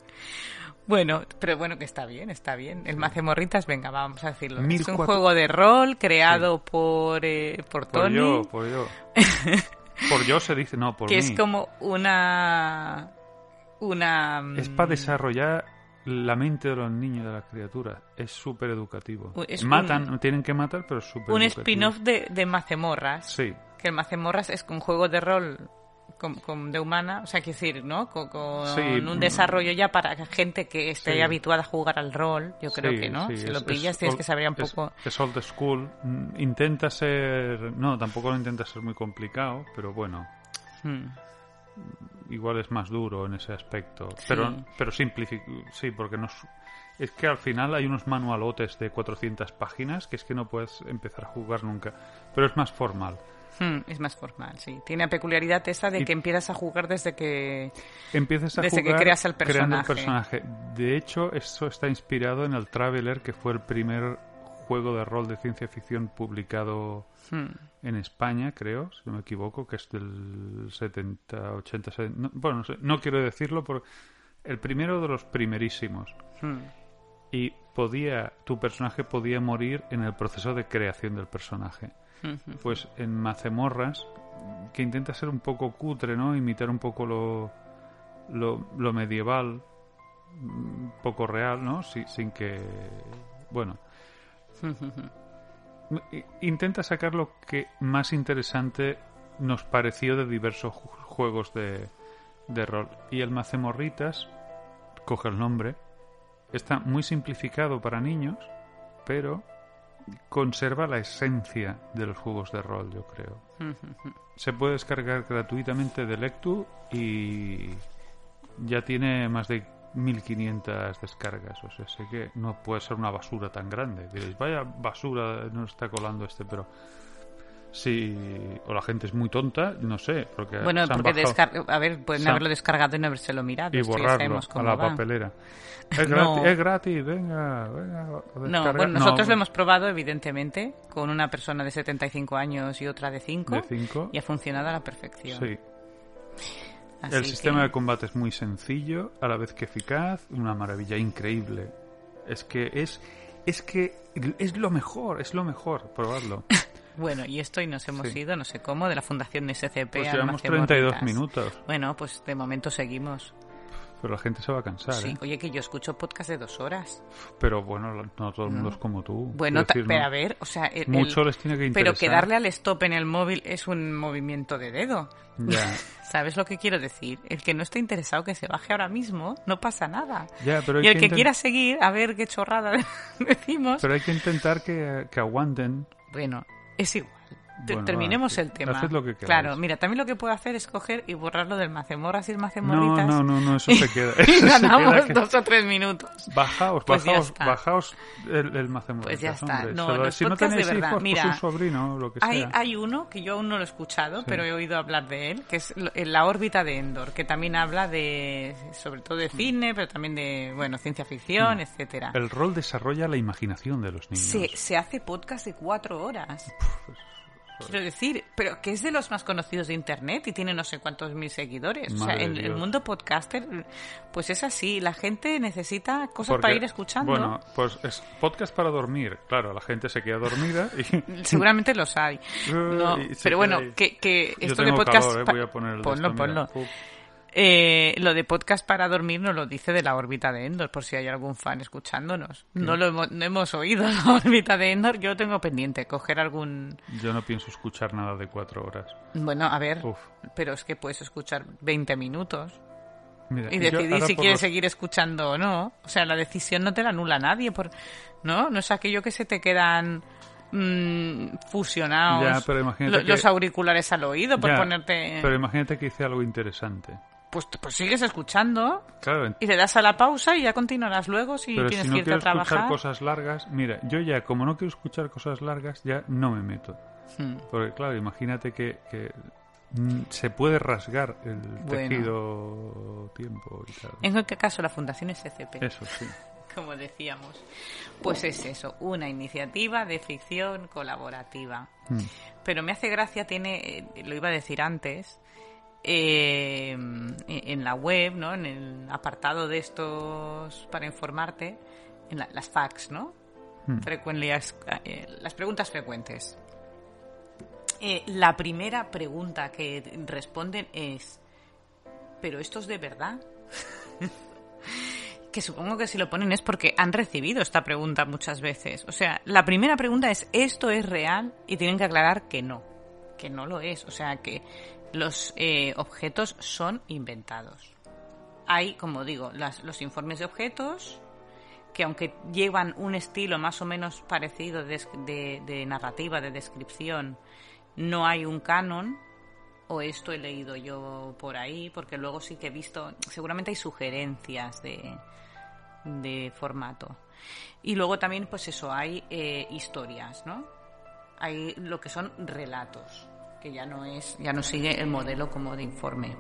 Bueno, pero bueno, que está bien, está bien. El Macemorritas, venga, vamos a decirlo. Es un juego de rol creado por, eh, por Por Tony, yo, por yo. Por yo se dice, no, por que mí. es como una... una Es mm, para desarrollar la mente de los niños, de las criaturas. Es súper educativo. Es Matan, un- tienen que matar, pero es súper un spin-off de, de Macemorras. Sí, Que el Macemorras es un juego de rol con, con- de humana, o sea, quiero decir, ¿no? Con, con Sí, un mm. desarrollo ya para gente que esté Sí. habituada a jugar al rol, yo creo sí, que, ¿no? si es- lo pillas es tienes que saber un es- poco... Es, old school. Mm, Intenta ser. No, tampoco lo intenta ser muy complicado, pero bueno. Hmm. igual es más duro en ese aspecto. Pero, pero simplific... Sí, porque no es... es que al final hay unos manualotes de 400 páginas que es que no puedes empezar a jugar nunca. Pero es más formal. Hmm, es más formal, sí. Tiene la peculiaridad esa de Y- que empiezas a jugar desde que... Empiezas a Desde que creas el personaje. De hecho, eso está inspirado en el Traveler, que fue el primer juego de rol de ciencia ficción publicado Hmm. en España, creo, si no me equivoco, que es del 70, 80, 70, no, bueno, no sé, no quiero decirlo por el primero de los primerísimos. Hmm. Y podía, tu personaje podía morir en el proceso de creación del personaje. Pues en Mazemorras, que intenta ser un poco cutre, ¿no? Imitar un poco lo, lo, lo medieval, un poco real, ¿no? Si- sin que... Bueno, intenta sacar lo que más interesante nos pareció de diversos ju- juegos de, de rol. Y el Mazemorritas, coge el nombre, está muy simplificado para niños, pero conserva la esencia de los juegos de rol, yo creo. Se puede descargar gratuitamente de Lectu y ya tiene más de 1500 descargas. O sea, sé que no puede ser una basura tan grande. Diréis, vaya basura no está colando este, pero si o la gente es muy tonta, no sé, porque Bueno, porque bajado descar- a ver, pueden haberlo descargado y no habérselo mirado. y ya borrarlo a la va. papelera. Es, No. gratis, es gratis, venga, venga. No, bueno, nosotros No, lo hemos probado, evidentemente, con una persona de 75 años y otra de 5. de cinco. Y ha funcionado a la perfección. Sí. Así El sistema que- de combate es muy sencillo, a la vez que eficaz, una maravilla increíble. Es que es es que es lo mejor, es lo mejor, probarlo. Bueno, y esto y nos hemos Sí. ido, no sé cómo, de la Fundación SCP Pues llevamos Mazemorritas. 32 minutos, Bueno, pues de momento seguimos. pero la gente se va a cansar, Sí, ¿eh? oye, que yo escucho podcast de dos horas. Pero bueno, no todo el mundo No. es como tú. Bueno, decir, pero no- a ver, o sea, el- mucho el- les tiene que pero interesar. que darle al stop en el móvil es un movimiento de dedo. Ya, ¿Sabes lo que quiero decir? El que no esté interesado que se baje ahora mismo, no pasa nada. ya, pero Y el que que quiera seguir, a ver qué chorrada decimos, pero hay que intentar que, que aguanten. bueno, es igual. Bueno, Terminemos el tema. haced lo que queráis. claro, mira, también lo que puedo hacer es coger y borrarlo del mazemorras y el No, mazemorritas. no, no, no, eso se queda. y eso ganamos queda que- dos o tres minutos. Bajaos, Pues bajaos, bajaos el, el Pues ya está. hombre. No, lo- los si no podcasts de tenéis verdad, hijos, mira, pues un sobrino, lo que Hay, sea. hay uno que yo aún no lo he escuchado, Sí. pero he oído hablar de él, que es la órbita de Endor, que también habla de, sobre todo de cine, pero también de, bueno, ciencia ficción, etcétera. Mm. El rol desarrolla la imaginación de los niños. Se, se hace podcast de cuatro horas. Quiero decir, pero que es de los más conocidos de Internet y tiene no sé cuántos mil seguidores. o sea, Madre en de el mundo podcaster, pues es así. La gente necesita cosas Porque, para ir escuchando. Bueno, pues es podcast para dormir. Claro, la gente se queda dormida y... Seguramente los hay. No, pero bueno, que, que Yo esto de tengo podcast... calor, eh, voy a poner el de ponlo, esto, mira. ponlo. Eh, lo de podcast para dormir nos lo dice de la órbita de Endor, por si hay algún fan escuchándonos. No lo hemos, no hemos oído la órbita de Endor, yo lo tengo pendiente, coger algún... Yo no pienso escuchar nada de cuatro horas. Bueno, a ver, Uf. pero es que puedes escuchar 20 minutos Mira, y decidir si quieres los- seguir escuchando o no. O sea, la decisión no te la anula nadie, por... ¿no? No es aquello que se te quedan mm, fusionados Ya, pero imagínate lo- que- los auriculares al oído por Ya, ponerte... Pero imagínate que hice algo interesante. Pues, pues sigues escuchando Claro, y le das a la pausa y ya continuarás luego si pero tienes si que no irte a quiero escuchar trabajar. cosas largas, mira, yo ya, como no quiero escuchar cosas largas, ya no me meto. Hmm. Porque claro, imagínate que, que, mm, se puede rasgar el Bueno. tejido tiempo y tal. En cualquier caso, la Fundación SCP, Eso sí. como decíamos, pues es eso, una iniciativa de ficción colaborativa. Mm. Pero me hace gracia, tiene, eh, lo iba a decir antes, eh, en la web, ¿no? En el apartado de estos para informarte, en la- las facts, ¿no? Mm. Frequently asked- eh, las preguntas frecuentes. Eh, la primera pregunta que responden es, ¿pero esto es de verdad? que supongo que si lo ponen es porque han recibido esta pregunta muchas veces. O sea, la primera pregunta es, ¿esto es real? Y tienen que aclarar que no, que no lo es. O sea, que los eh, objetos son inventados. Hay, como digo, las- los informes de objetos, que aunque llevan un estilo más o menos parecido de, narrativa, de descripción, no hay un canon, o esto he leído yo por ahí, porque luego sí que he visto, seguramente hay sugerencias de, de formato. Y luego también, pues eso, hay eh, historias, ¿no? Hay lo que son relatos, que ya no es, ya no sigue el modelo como de informe.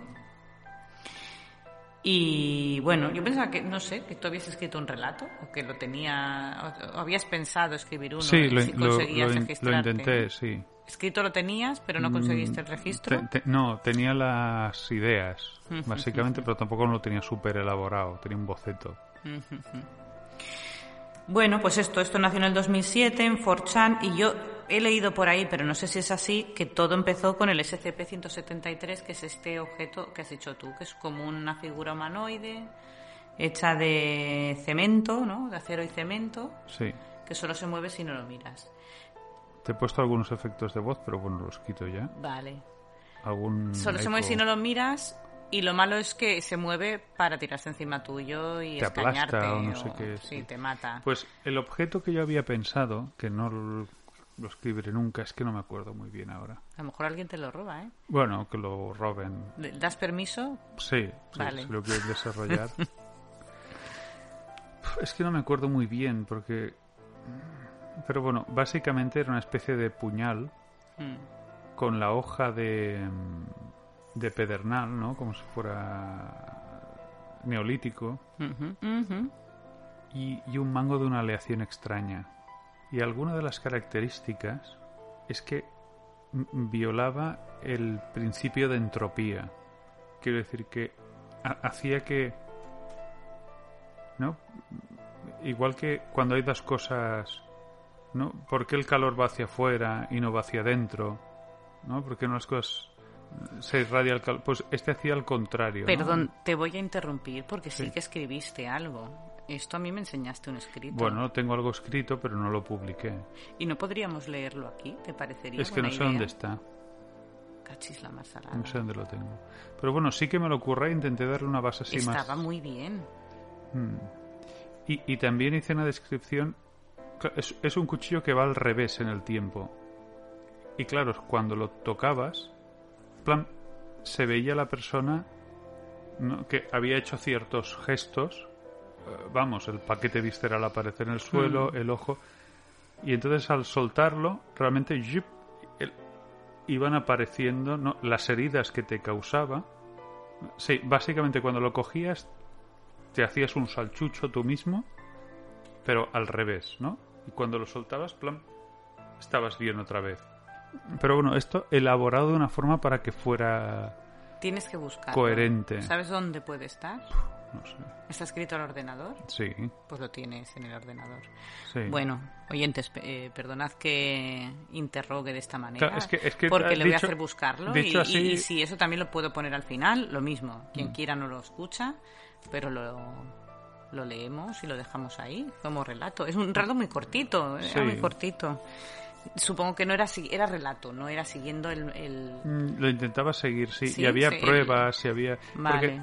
Y bueno, yo pensaba que, no sé, que tú habías escrito un relato, o que lo tenía, o, o habías pensado escribir uno, Sí, y lo, si lo- conseguías lo lo registrarte. intenté, sí. Escrito lo tenías, pero no conseguiste el registro. Te- te- no, tenía las ideas, básicamente, pero tampoco lo tenía súper elaborado, tenía un boceto. Bueno, pues esto, esto nació en el 2007 en 4chan y yo he leído por ahí, pero no sé si es así, que todo empezó con el SCP-173, que es este objeto que has dicho tú, que es como una figura humanoide hecha de cemento, ¿no? De acero y cemento, Sí. que solo se mueve si no lo miras. Te he puesto algunos efectos de voz, pero bueno, los quito ya. Vale. Algún Solo se mueve si no lo miras y lo malo es que se mueve para tirarse encima tuyo y Te aplasta o no sé qué, Sí, sí. te mata. Pues el objeto que yo había pensado, que no lo, lo escribiré nunca, es que no me acuerdo muy bien ahora. A lo mejor alguien te lo roba, ¿eh? Bueno, que lo roben. ¿Le- ¿Das permiso? Sí, sí, Vale. si lo quieren desarrollar. es que no me acuerdo muy bien, porque... Pero bueno, básicamente era una especie de puñal Mm. con la hoja de, mm, de pedernal, ¿no? Como si fuera neolítico. Y, y un mango de una aleación extraña. Y alguna de las características es que violaba el principio de entropía. Quiero decir que ha- hacía que... ¿No? Igual que cuando hay dos cosas... ¿No? ¿Por qué el calor va hacia afuera y no va hacia adentro? ¿No? Porque no las cosas se irradia el calor. Pues este hacía al contrario. ¿no? Perdón, te voy a interrumpir porque sí. Sí. que escribiste algo. Esto a mí me enseñaste un escrito. Bueno, tengo algo escrito, pero no lo publiqué. ¿Y no podríamos leerlo aquí? ¿Te parecería Es que no sé dónde idea? está. Cachis la más salada. No sé dónde lo tengo. Pero bueno, sí que me lo ocurre intenté darle una base así Estaba más. muy bien. Mm. Y, y también hice una descripción. Es, es un cuchillo que va al revés en el tiempo. Y claro, cuando lo tocabas, plan, se veía la persona ¿no? que había hecho ciertos gestos. eh, vamos, el paquete visceral aparecer en el suelo, Mm. el ojo. Y entonces al soltarlo, realmente iban apareciendo ¿no? las heridas que te causaba. Sí, básicamente cuando lo cogías te hacías un salchucho tú mismo, pero al revés, ¿no? Y cuando lo soltabas, plan, estabas bien otra vez. Pero bueno, esto elaborado de una forma para que fuera, Tienes que buscarlo. Coherente. ¿Sabes dónde puede estar? no sé, ¿Está escrito al ordenador? sí, Pues lo tienes en el ordenador. sí. Bueno, oyentes, eh, perdonad que interrogue de esta manera. Claro, es que- es que, porque eh, le voy a hacer buscarlo. dicho y, así- y- y si eso también lo puedo poner al final, lo mismo. Quien Mm. quiera no lo escucha, pero lo, lo leemos y lo dejamos ahí como relato. Es un relato muy cortito, era Sí. muy cortito. Supongo que no era así, era relato, no era siguiendo el... el- Mm, Lo intentaba seguir, sí, Sí, y había sí. pruebas, y había... Vale. Porque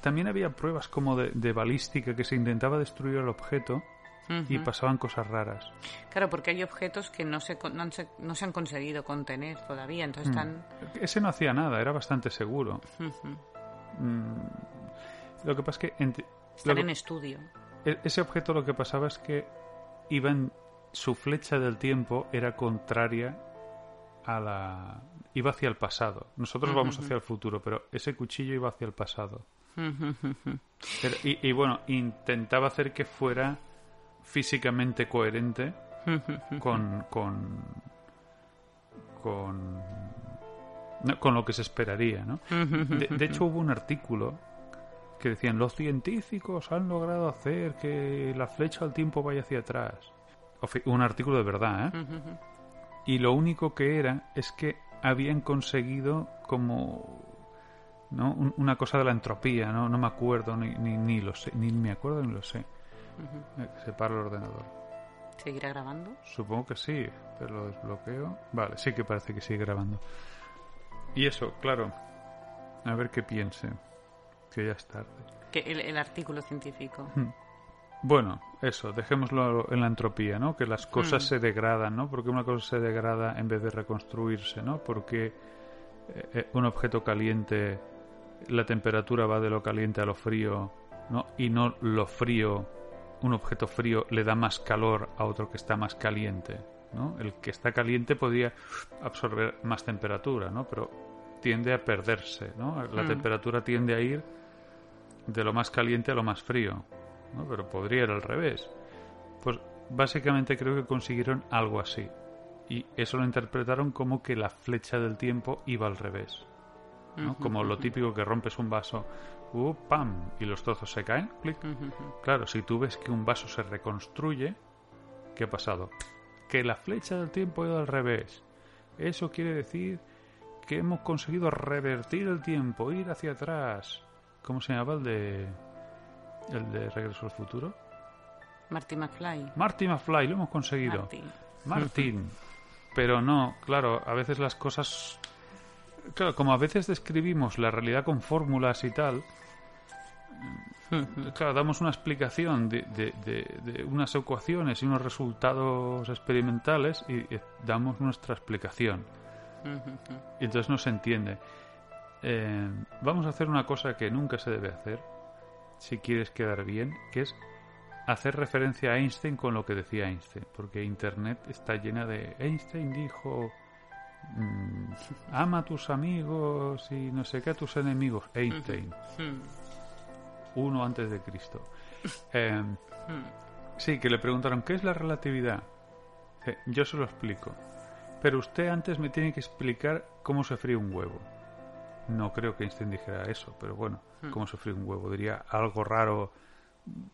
también había pruebas como de, de balística que se intentaba destruir el objeto y pasaban cosas raras. Claro, porque hay objetos que no se, no, han se, no se han conseguido contener todavía, entonces Mm. están... Ese no hacía nada, era bastante seguro. Mm, Lo que pasa es que están que- en estudio. e- ese objeto lo que pasaba es que iba en su flecha del tiempo era contraria a la iba hacia el pasado. Nosotros vamos hacia el futuro, pero ese cuchillo iba hacia el pasado. Pero- y, y bueno, intentaba hacer que fuera físicamente coherente con con con con lo que se esperaría, ¿no? De, de hecho, hubo un artículo que decían los científicos han logrado hacer que la flecha del tiempo vaya hacia atrás. Un artículo de verdad, ¿eh? Y lo único que era es que habían conseguido como ¿no? Un- una cosa de la entropía, ¿no? No me acuerdo, ni, ni, ni lo sé, ni me acuerdo ni lo sé. Ujú. Eh, que se para el ordenador. ¿Seguirá grabando? Supongo que sí, pero lo desbloqueo. Vale, sí que parece que sigue grabando. Y eso, claro. A ver qué piense. Que ya es tarde. Que el, el artículo científico. Bueno, eso, dejémoslo en la entropía, ¿no? Que las cosas Mm. se degradan, ¿no? Porque una cosa se degrada en vez de reconstruirse, ¿no? Porque eh, eh, un objeto caliente, la temperatura va de lo caliente a lo frío, ¿no? Y no lo frío, un objeto frío le da más calor a otro que está más caliente, ¿no? El que está caliente podría absorber más temperatura, ¿no? Pero tiende a perderse, ¿no? La Mm. temperatura tiende a ir de lo más caliente a lo más frío. ¿No? Pero podría ir al revés. Pues básicamente creo que consiguieron algo así. Y eso lo interpretaron como que la flecha del tiempo iba al revés. ¿no? Como lo típico que rompes un vaso, uh, ¡pam! y los trozos se caen. clic. Claro, si tú ves que un vaso se reconstruye, ¿qué ha pasado? Que la flecha del tiempo ha ido al revés. Eso quiere decir que hemos conseguido revertir el tiempo, ir hacia atrás. ¿Cómo se llamaba el de el de Regreso al Futuro? Marty McFly. Marty McFly, lo hemos conseguido. Marty. Martin. Pero no, claro, a veces las cosas... Claro, como a veces describimos la realidad con fórmulas y tal, claro, damos una explicación de, de- de- de unas ecuaciones y unos resultados experimentales y eh, damos nuestra explicación. Y entonces no se entiende. Eh, vamos a hacer una cosa que nunca se debe hacer, si quieres quedar bien, que es hacer referencia a Einstein con lo que decía Einstein, porque Internet está llena de Einstein dijo mm, ama a tus amigos y no sé qué a tus enemigos. Einstein, uno antes de Cristo. Eh, sí, que le preguntaron ¿qué es la relatividad? Yo se lo explico, pero usted antes me tiene que explicar cómo se fríe un huevo. No creo que Einstein dijera eso, pero bueno, cómo se fríe un huevo. Diría algo raro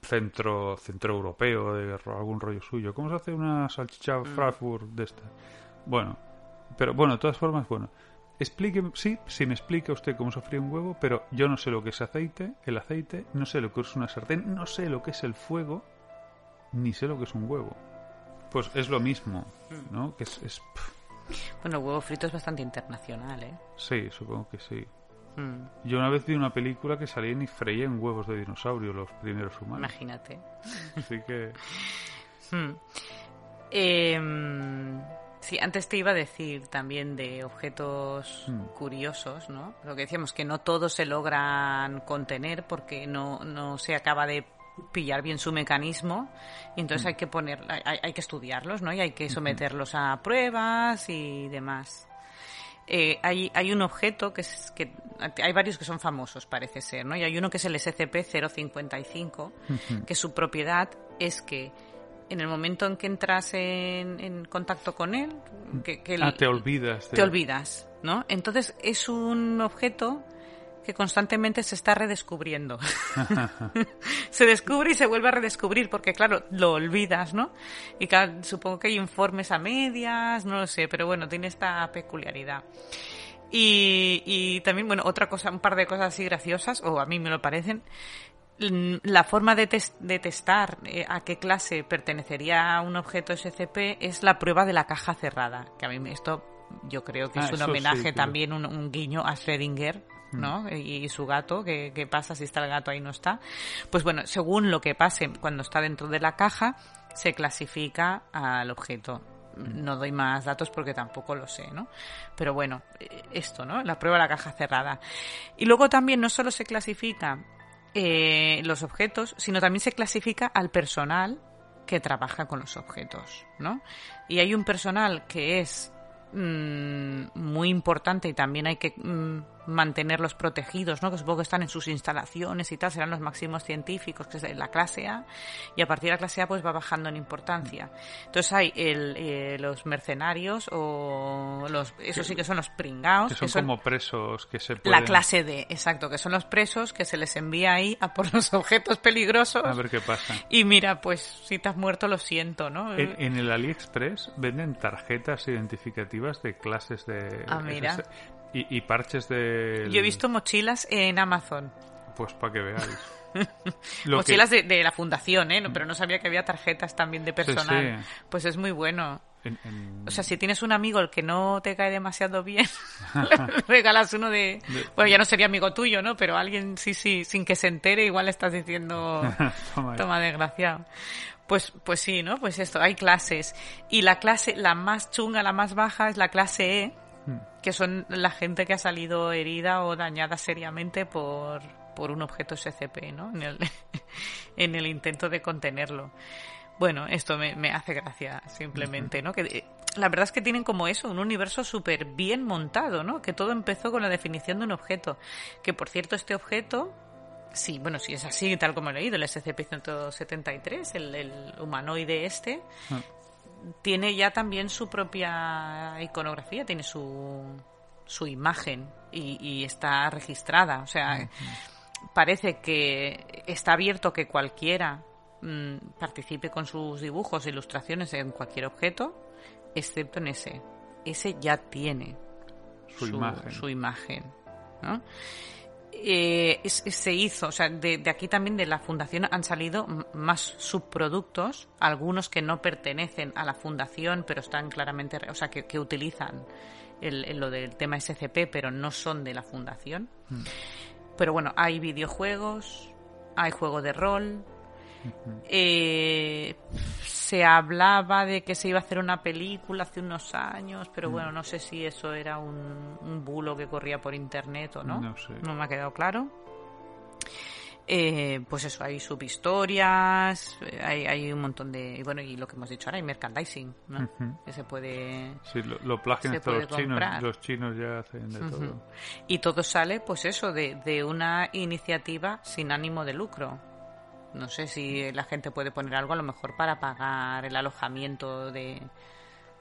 centro centroeuropeo de ro- algún rollo suyo. ¿Cómo se hace una salchicha Frankfurt de esta? Bueno, pero bueno, de todas formas, bueno. Explique, sí, si me explica usted cómo se fríe un huevo, pero yo no sé lo que es aceite, el aceite, no sé lo que es una sartén, no sé lo que es el fuego, ni sé lo que es un huevo. Pues es lo mismo, ¿no? Que es, es- Bueno, el huevo frito es bastante internacional, ¿eh? sí, supongo que sí. Mm, Yo una vez vi una película que salían y freían huevos de dinosaurio los primeros humanos. imagínate. Así que Mm. Em, sí, antes te iba a decir también de objetos Mm. curiosos, ¿no? Lo que decíamos, que no todos se logran contener porque no, no se acaba de pillar bien su mecanismo y entonces hay que poner hay, hay que estudiarlos no y hay que someterlos a pruebas y demás. Eh, hay, hay un objeto que es que hay varios que son famosos parece ser no y hay uno que es el SCP-055 que su propiedad es que en el momento en que entras en, en contacto con él que, que el- ah, te olvidas. te olvidas, ¿no? Entonces es un objeto que constantemente se está redescubriendo. se descubre y se vuelve a redescubrir porque, claro, lo olvidas, ¿no? Y claro, supongo que hay informes a medias, no lo sé, pero bueno, tiene esta peculiaridad. Y, y también, bueno, otra cosa, un par de cosas así graciosas, o a mí me lo parecen. Mm, La forma de, tes- de testar eh, a qué clase pertenecería un objeto SCP es la prueba de la caja cerrada, que a mí me- esto yo creo que Ah, es un sí, homenaje también, un, un guiño a Schrödinger, ¿no? Y, y su gato, ¿qué, qué pasa si está el gato ahí no está? Pues bueno, según lo que pase cuando está dentro de la caja, se clasifica al objeto. No doy más datos porque tampoco lo sé, ¿no? Pero bueno, eh, esto, ¿no? La prueba de la caja cerrada. Y luego también no solo se clasifica eh, los objetos, sino también se clasifica al personal que trabaja con los objetos, ¿no? Y hay un personal que es mm, muy importante y también hay que mm, mantenerlos protegidos, ¿no? Que supongo que están en sus instalaciones y tal, serán los máximos científicos, que es la clase A, y a partir de la clase A pues va bajando en importancia. Entonces hay el, eh, los mercenarios o los, eso sí que son los pringaos, Que son, como presos que se pueden... la clase D, exacto, que son los presos que se les envía ahí a por los objetos peligrosos. A ver qué pasa. Y mira, pues si te has muerto, lo siento, ¿no? En, en el AliExpress venden tarjetas identificativas de clases de... Ah, mira. Y, y parches de... Yo he visto mochilas en Amazon. Pues para que veáis. Lo mochilas que- de, de la fundación, ¿eh? No, pero no sabía que había tarjetas también de personal. sí. Pues es muy bueno. en- en- O sea, si tienes un amigo el que no te cae demasiado bien, le regalas uno de... De- Bueno, ya no sería amigo tuyo, ¿no? Pero alguien, sí, sí, sin que se entere, igual le estás diciendo... Toma. Toma, desgraciado. Pues, pues sí, ¿no? Pues esto, hay clases. Y la clase, la más chunga, la más baja, es la clase E. que son la gente que ha salido herida o dañada seriamente por, por un objeto SCP, ¿no? En el, en el intento de contenerlo. Bueno, esto me, me hace gracia, simplemente, ¿no? Que eh, la verdad es que tienen como eso, un universo súper bien montado, ¿no? Que todo empezó con la definición de un objeto. Que por cierto, este objeto Sí, bueno, si es así, tal como he leído, el SCP-173, el, el humanoide este, Ah. Tiene ya también su propia iconografía, tiene su, su imagen y, y está registrada. O sea, parece que está abierto que cualquiera mm, participe con sus dibujos e ilustraciones en cualquier objeto, excepto en ese. Ese ya tiene Su imagen. su imagen, ¿no? Eh, es- se hizo, o sea, de, de aquí también de la fundación han salido más subproductos, algunos que no pertenecen a la fundación, pero están claramente, o sea, que, que utilizan el, el- lo del tema SCP, pero no son de la fundación. Pero bueno, hay videojuegos, hay juego de rol. Eh, se hablaba de que se iba a hacer una película hace unos años, pero bueno, no sé si eso era un, un bulo que corría por internet o no. No sé. No me ha quedado claro. Eh, pues eso, hay subhistorias, eh, hay, hay un montón de... Y bueno, y lo que hemos dicho ahora, hay merchandising, ¿no? Que se puede... Sí, lo, lo plagian hasta los chinos. Los chinos ya hacen de todo. Y todo sale, pues eso, de, de una iniciativa sin ánimo de lucro. No sé si la gente puede poner algo a lo mejor para pagar el alojamiento de,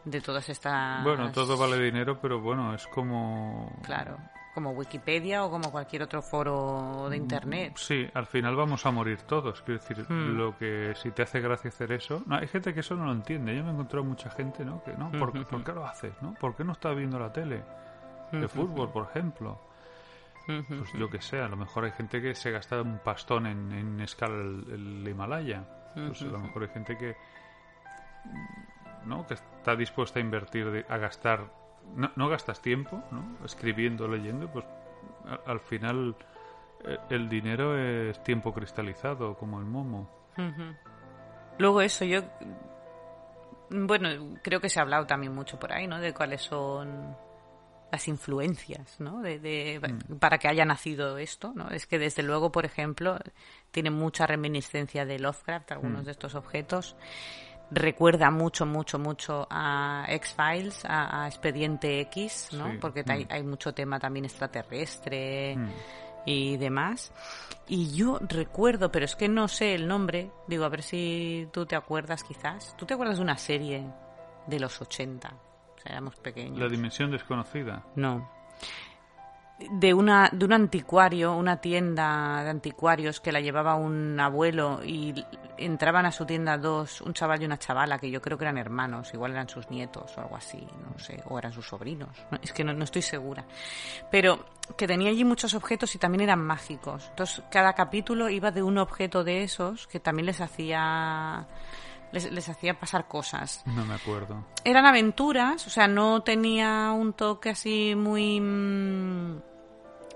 de todas estas... Bueno, todo vale dinero, pero bueno, es como... Claro, como Wikipedia o como cualquier otro foro de Internet. Sí, al final vamos a morir todos. Quiero decir, Hmm. lo que si te hace gracia hacer eso. No, hay gente que eso no lo entiende. Yo me he encontrado mucha gente, ¿no? Que no, ¿por. ¿por qué lo haces? ¿no? ¿Por qué no estás viendo la tele? De Ujú. fútbol, por ejemplo. Pues yo que sé, a lo mejor hay gente que se gasta un pastón en, en escalar el, el Himalaya. Pues a lo mejor hay gente que no que está dispuesta a invertir, de- a gastar, no, no gastas tiempo, ¿no? Escribiendo, leyendo, pues a- al final eh, el dinero es tiempo cristalizado, como el momo. Luego eso, yo... Bueno, creo que se ha hablado también mucho por ahí, ¿no? De cuáles son las influencias, ¿no? De, de- Para que haya nacido esto, ¿no? Es que desde luego, por ejemplo, tiene mucha reminiscencia de Lovecraft, algunos de estos objetos. Recuerda mucho, mucho, mucho a X-Files, a, a Expediente X, ¿no? Sí. Porque hay, hay mucho tema también extraterrestre Mm. y demás. Y yo recuerdo, pero es que no sé el nombre, digo, a ver si tú te acuerdas quizás. ¿Tú te acuerdas de una serie de los 80? Éramos pequeños. La dimensión desconocida. No. De, una, de un anticuario, una tienda de anticuarios que la llevaba un abuelo y entraban a su tienda dos, un chaval y una chavala, que yo creo que eran hermanos, igual eran sus nietos o algo así, no sé, o eran sus sobrinos, no, es que no, no estoy segura. Pero que tenía allí muchos objetos y también eran mágicos. Entonces, cada capítulo iba de un objeto de esos que también les hacía les, les hacía pasar cosas No me acuerdo. eran aventuras, o sea, no tenía un toque así muy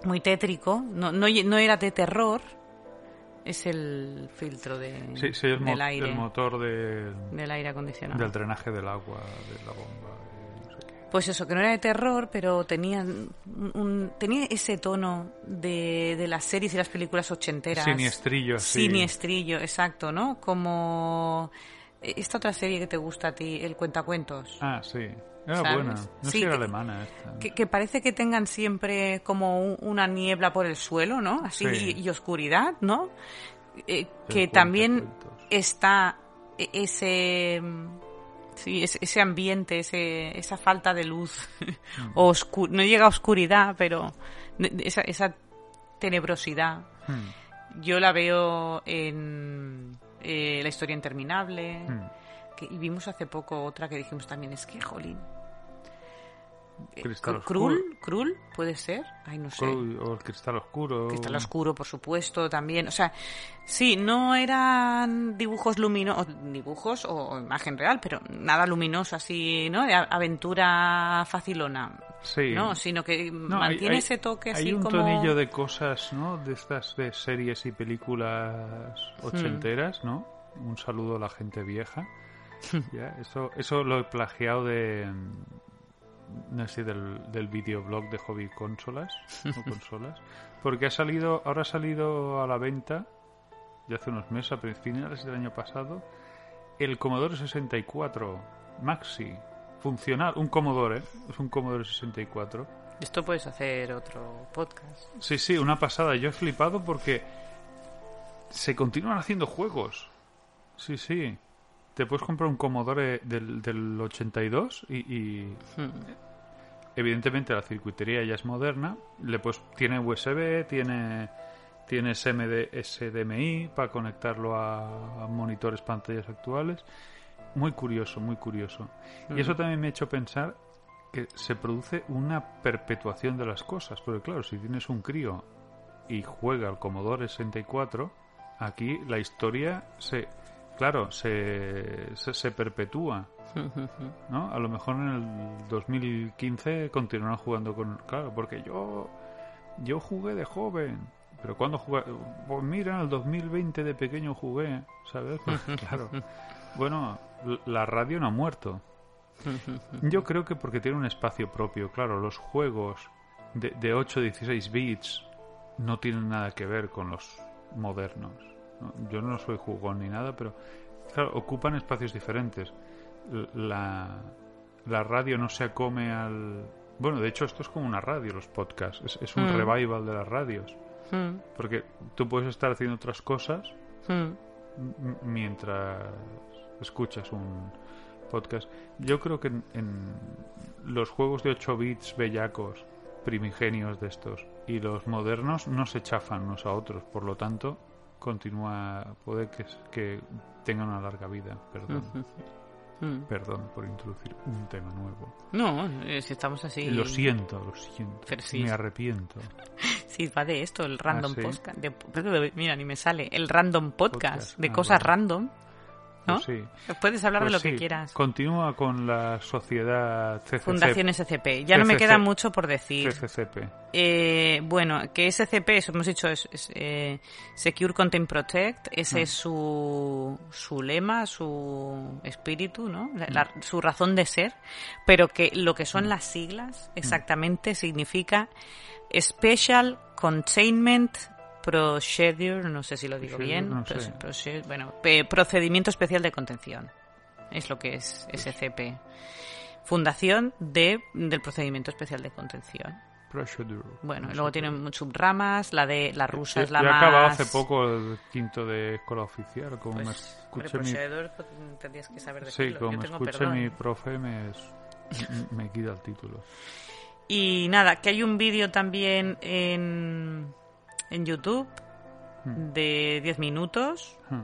muy tétrico, no, no, no era de terror, es el filtro de, Sí, sí, el, del aire, el motor de- del aire acondicionado. del drenaje del agua, de la bomba, de no sé qué. Pues eso, que no era de terror, pero tenía, un, tenía ese tono de, de las series y las películas ochenteras. Siniestrillo, así. Siniestrillo, exacto, ¿no? Como esta otra serie que te gusta a ti, El Cuentacuentos. Ah, sí. Era ¿Sabes? buena. No sé Sí, era que- alemana esta. que, que parece que tengan siempre como un- una niebla por el suelo, ¿no? Así Sí. y, y oscuridad, ¿no? Eh, que también está e- ese mm, sí, ese, ambiente, ese, esa falta de luz o oscu- no llega a oscuridad, pero esa, esa tenebrosidad Hmm, yo la veo en eh, la historia interminable hmm. que, y vimos hace poco otra que dijimos también es que jolín Cristal Cru- oscuro. Krul, Krul, puede ser, ay no sé. O el cristal oscuro. Cristal oscuro, por supuesto, también. O sea, sí, no eran dibujos luminosos, dibujos o, o imagen real, pero nada luminoso así, ¿no? De aventura facilona. Sí. No, sino que No, mantiene hay- ese toque así Hay un como... tonillo de cosas, ¿no? De estas de series y películas ochenteras, ¿no? Un saludo a la gente vieja. Ya, Eso, eso lo he plagiado de... Sé, del, del videoblog de Hobby Consolas o consolas. Porque ha salido, ahora ha salido a la venta, ya hace unos meses, a finales del año pasado, el Commodore 64 Maxi. Funcional, un Commodore, ¿eh? es un Commodore 64. Esto puedes hacer otro podcast. Sí, sí, una pasada. Yo he flipado porque se continúan haciendo juegos. Sí, sí. Te puedes comprar un Commodore del, del 82 y, y Hmm. Evidentemente la circuitería ya es moderna. Le pues tiene USB, tiene tiene SMD, SDMI para conectarlo a, a monitores, pantallas actuales. Muy curioso, muy curioso. Y eso también me ha hecho pensar que se produce una perpetuación de las cosas. Porque claro, si tienes un crío y juega al Commodore 64, aquí la historia se... Claro, se, se, se perpetúa. ¿No? A lo mejor en el 2015 continuarán jugando con... Claro, porque yo yo jugué de joven. Pero cuando jugué... Pues mira, en el 2020 de pequeño jugué, ¿sabes? Pues, claro. Bueno, la radio no ha muerto. Yo creo que porque tiene un espacio propio. Claro, los juegos de, de 8 16 bits no tienen nada que ver con los modernos. ¿no? Yo no soy jugón ni nada, pero claro, ocupan espacios diferentes. La, la radio no se acome al... Bueno, de hecho esto es como una radio, los podcasts. Es, es un Mm. revival de las radios. Hmm, Porque tú puedes estar haciendo otras cosas hmm. mientras escuchas un podcast. Yo creo que en, en los juegos de 8 bits bellacos, primigenios de estos, y los modernos no se chafan unos a otros, por lo tanto, continúa, puede que, que tengan una larga vida. Perdón, Hmm. perdón por introducir un tema nuevo. No, eh, si estamos así. Lo siento, lo siento. Pero sí. Me arrepiento. Sí, va de esto, el random Ah, ¿sí? podcast. de- mira, ni me sale. El random podcast, Podcast. de Ah, cosas bueno. random. ¿No? Pues sí. Puedes hablar Pues de lo sí, que quieras. Continúa con la sociedad CCC, Fundación SCP. Ya no me queda mucho por decir. CCCP. Eh, bueno, que SCP, eso hemos dicho, es, es, eh, Secure Content Protect, ese Mm. es su, su lema, su espíritu, ¿no? La- Mm. la- su razón de ser, pero que lo que son las siglas Mm. exactamente significa Special Containment Procedure, no sé si lo digo Procedure, bien, no sé. bueno, procedimiento especial de contención, es lo que es SCP. Fundación de, del procedimiento especial de contención. Procedure. Bueno, No y luego tienen subramas, la de la rusa Yo- es la más... acabado hace poco el quinto de escuela oficial. Como me Pues, hombre, mi, procedure, pues, tendrías que saber sí, como Yo me tengo perdón. mi profe, me, me quita el título. Y nada, que hay un vídeo también en, en YouTube Hmm. de 10 minutos Hmm.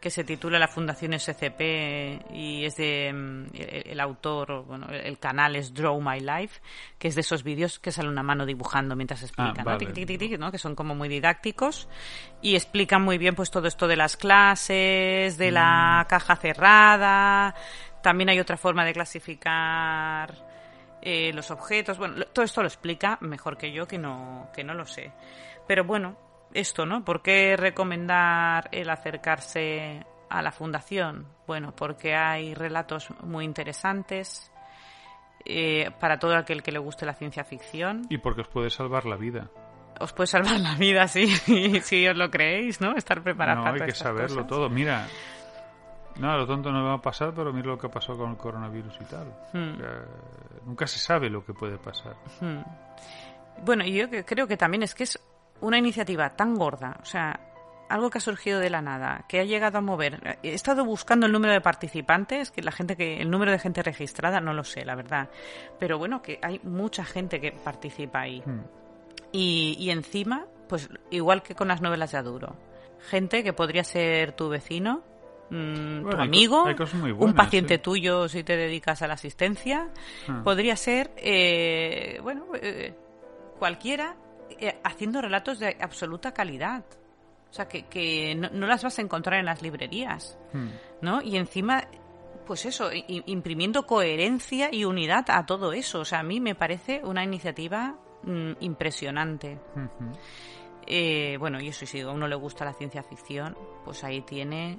que se titula La Fundación SCP y es de mm, el, el autor, bueno, el, canal es Draw My Life, que es de esos vídeos que sale una mano dibujando mientras explica, ¿no? vale. Tic, tic, tic, tic, ¿no? que son como muy didácticos y explican muy bien pues todo esto de las clases, de la caja cerrada, también hay otra forma de clasificar eh, los objetos, bueno, todo esto lo explica mejor que yo que no, que no lo sé. Pero bueno, esto, ¿no? ¿Por qué recomendar el acercarse a la fundación? Bueno, porque hay relatos muy interesantes eh, para todo aquel que le guste la ciencia ficción. Y porque os puede salvar la vida. Os puede salvar la vida, sí, si os lo creéis, ¿no? Estar preparados no, hay que saberlo cosas. todo. Mira, no, lo tonto no va a pasar, pero mira lo que ha pasado con el coronavirus y tal. Hmm. Nunca se sabe lo que puede pasar. Hmm. Bueno, y yo creo que también es que es una iniciativa tan gorda, o sea, algo que ha surgido de la nada, que ha llegado a mover. He estado buscando el número de participantes, que la gente que el número de gente registrada no lo sé, la verdad, pero bueno, que hay mucha gente que participa ahí. Hmm. Y, y encima, pues igual que con las novelas de Aduro, gente que podría ser tu vecino, mm, tu Bueno, amigo, hay cosas muy un paciente tuyo si te dedicas a la asistencia, Ah. podría ser, eh, bueno, eh, cualquiera eh, haciendo relatos de absoluta calidad. O sea, que, que no, no las vas a encontrar en las librerías, Hmm. ¿no? Y encima, pues eso, imprimiendo coherencia y unidad a todo eso. O sea, a mí me parece una iniciativa mm, impresionante. Eh, bueno, y eso, si a uno le gusta la ciencia ficción, pues ahí tiene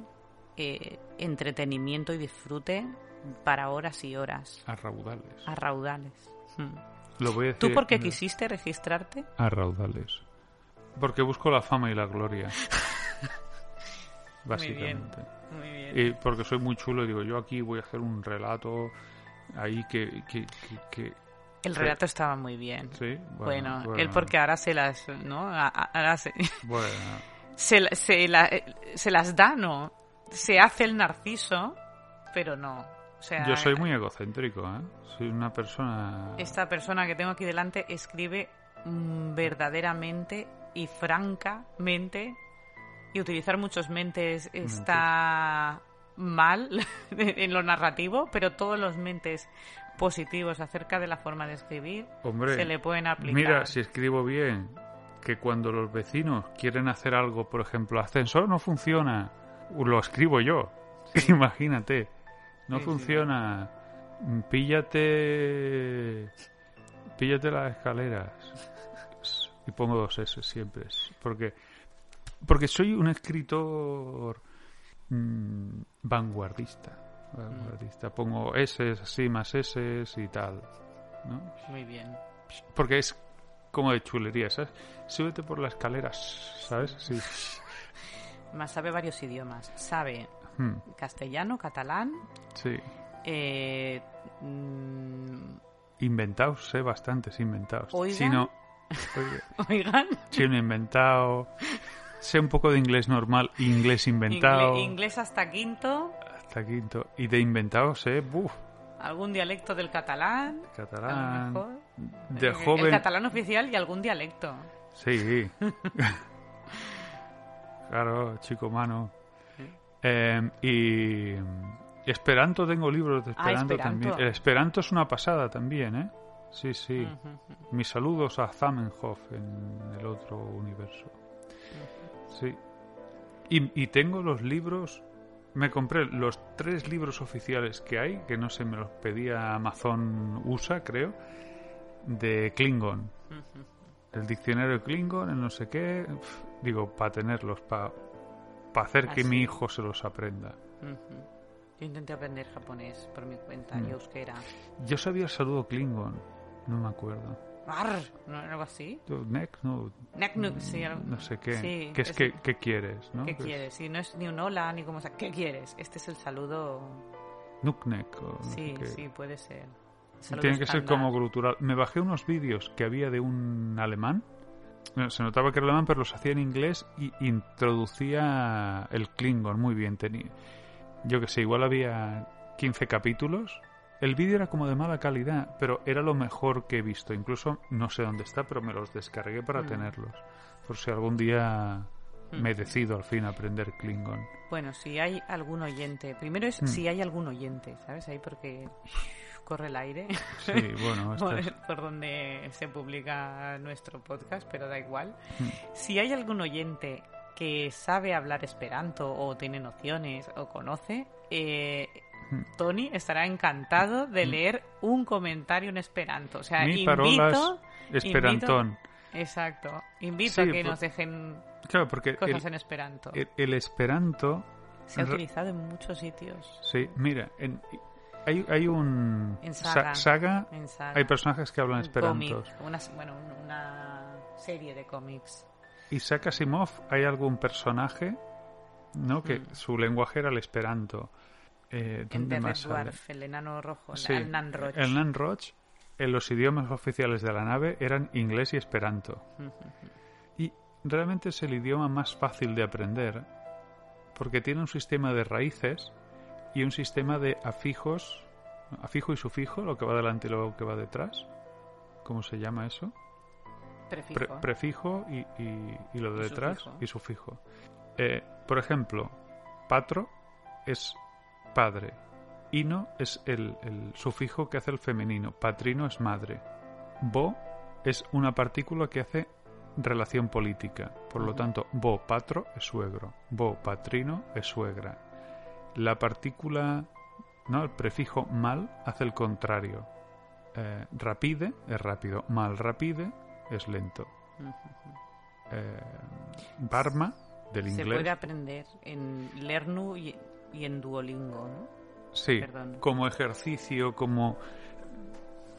eh, entretenimiento y disfrute para horas y horas, A raudales. a raudales. Mm. Lo voy a decir. ¿Tú por qué quisiste registrarte? A raudales. Porque busco la fama y la gloria. Básicamente. Muy bien. Porque soy muy chulo y digo, yo aquí voy a hacer un relato ahí que... que, que, que- El relato estaba muy bien. Sí, Bueno, bueno, él porque ahora se las, ¿no? A- a- Ahora se... Bueno, se, la- se, la- eh, se las da, no. Se hace el narciso, pero no. O sea, Yo soy muy egocéntrico, ¿eh? Soy una persona... Esta persona que tengo aquí delante escribe mm, verdaderamente y francamente y utilizar muchos mentes está mal en lo narrativo, pero todos los mentes positivos acerca de la forma de escribir Hombre, se le pueden aplicar. Mira, si escribo bien, que cuando los vecinos quieren hacer algo, por ejemplo, ascensor no funciona, lo escribo yo. Imagínate, no Sí, sí. funciona. Píllate, píllate las escaleras y pongo dos S siempre, porque porque soy un escritor mm, vanguardista. vanguardista. Pongo S así más S y tal, ¿no? Muy bien. Porque es como de chulería, ¿sabes? Súbete por las escaleras, ¿sabes? Sí. Más sabe varios idiomas. Sabe Hmm, castellano, catalán, sí. eh, mm, Inventados, sé bastantes inventados. Oigan. Chino, oigan, chino inventado. Sé un poco de inglés normal, inglés inventado. ingle- inglés hasta quinto, Hasta quinto. Y de inventados sé, buf, algún dialecto del catalán, catalán. mejor. De El- joven. El catalán oficial y algún dialecto. Sí. claro, chico mano. Eh, y Esperanto tengo libros de Ah, Esperanto, también. El Esperanto es una pasada también, ¿eh? Sí, sí. Mis saludos a Zamenhof en el otro universo. Sí. Y, y tengo los libros. Me compré los tres libros oficiales que hay, que no sé, me los pedía Amazon USA, creo, de Klingon. El diccionario de Klingon, el no sé qué. digo, para tenerlos, para hacer que Ah, mi hijo se los aprenda. Ujú. Yo intenté aprender japonés por mi cuenta Mm. y euskera. Yo sabía el saludo Klingon, no me acuerdo. Arr, ¿no? ¿Algo así? Neck, no, Neknuk, sí. algo- no sé qué. Sí, ¿Qué es es- que qué quieres? ¿no? ¿Qué Pues, quieres? Si no es ni un hola ni como... sea, ¿Qué quieres? Este es el saludo... Nuknek o no sé Sí, qué. sí, puede ser. Saludo Tiene que ser estándar. como grutural. Me bajé unos vídeos que había de un alemán. Bueno, Se notaba que era alemán, pero los hacía en inglés y introducía el Klingon muy bien. Tenía, yo que sé, igual había 15 capítulos. El vídeo era como de mala calidad, pero era lo mejor que he visto. Incluso no sé dónde está, pero me los descargué para Mm. tenerlos. Por si algún día Mm. me decido al fin a aprender Klingon. Bueno, si hay algún oyente... Primero es Mm. si hay algún oyente, ¿sabes? Ahí porque corre el aire Sí, bueno, por, donde se publica nuestro podcast, pero da igual. Mm. Si hay algún oyente que sabe hablar esperanto o tiene nociones o conoce, eh, Mm. Tony estará encantado de leer un comentario en esperanto. O sea, Mi invito... esperantón. Exacto. Invito Sí, a que por- nos dejen Claro, porque cosas el, en esperanto. el- el esperanto Se ha utilizado en muchos sitios. Sí, mira, en- hay, hay un... En sa- Saga. saga, En saga. hay personajes que hablan Un esperanto. cómic, una, bueno, un- una serie de cómics. Isaac Asimov, hay algún personaje, ¿no? Que Mm. su lenguaje era el esperanto. Eh, ¿Dónde The más? Dwarf, el enano rojo, Sí, el Nan Roch. el Nan Roch, en los idiomas oficiales de la nave eran inglés y esperanto. Y realmente es el idioma más fácil de aprender porque tiene un sistema de raíces y un sistema de afijos, afijo y sufijo, lo que va delante y lo que va detrás. ¿Cómo se llama eso? Prefijo. Pre- prefijo y, y- y lo de Y detrás sufijo. y sufijo. Eh, por ejemplo, patro es padre. Ino es el, el sufijo que hace el femenino. Patrino es madre. Bo es una partícula que hace relación política. Por lo tanto, bo patro es suegro. Bo patrino es suegra. La partícula, no, el prefijo mal hace el contrario. Eh, rapide es rápido. Mal rapide es lento. Eh, Barma, del Se inglés. puede aprender en Lernu y, y en Duolingo, ¿no? Sí, Perdón. como ejercicio, como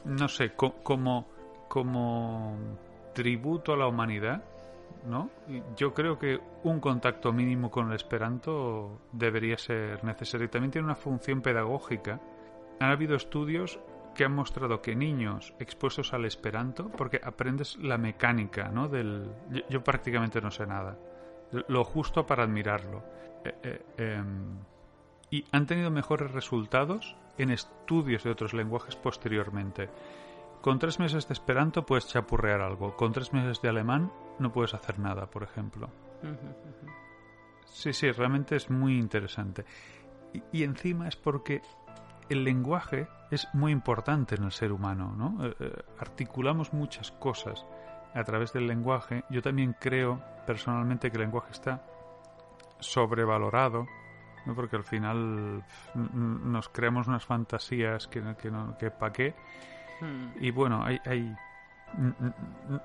no sé, co- como como tributo a la humanidad, ¿no? Yo creo que un contacto mínimo con el Esperanto debería ser necesario. Y También tiene una función pedagógica. Han habido estudios que han mostrado que niños expuestos al Esperanto, porque aprendes la mecánica, ¿no? Del, yo, yo prácticamente no sé nada lo justo para admirarlo. Eh, eh, em, y han tenido mejores resultados en estudios de otros lenguajes posteriormente. Con tres meses de esperanto puedes chapurrear algo, con tres meses de alemán no puedes hacer nada, por ejemplo. Sí, sí, realmente es muy interesante. Y, encima es porque el lenguaje es muy importante en el ser humano, ¿no? Eh, eh, articulamos muchas cosas a través del lenguaje. Yo también creo personalmente que el lenguaje está sobrevalorado, ¿no? porque al final nos creamos unas fantasías que, que, no, que pa' qué. Hmm. Y bueno, hay, hay,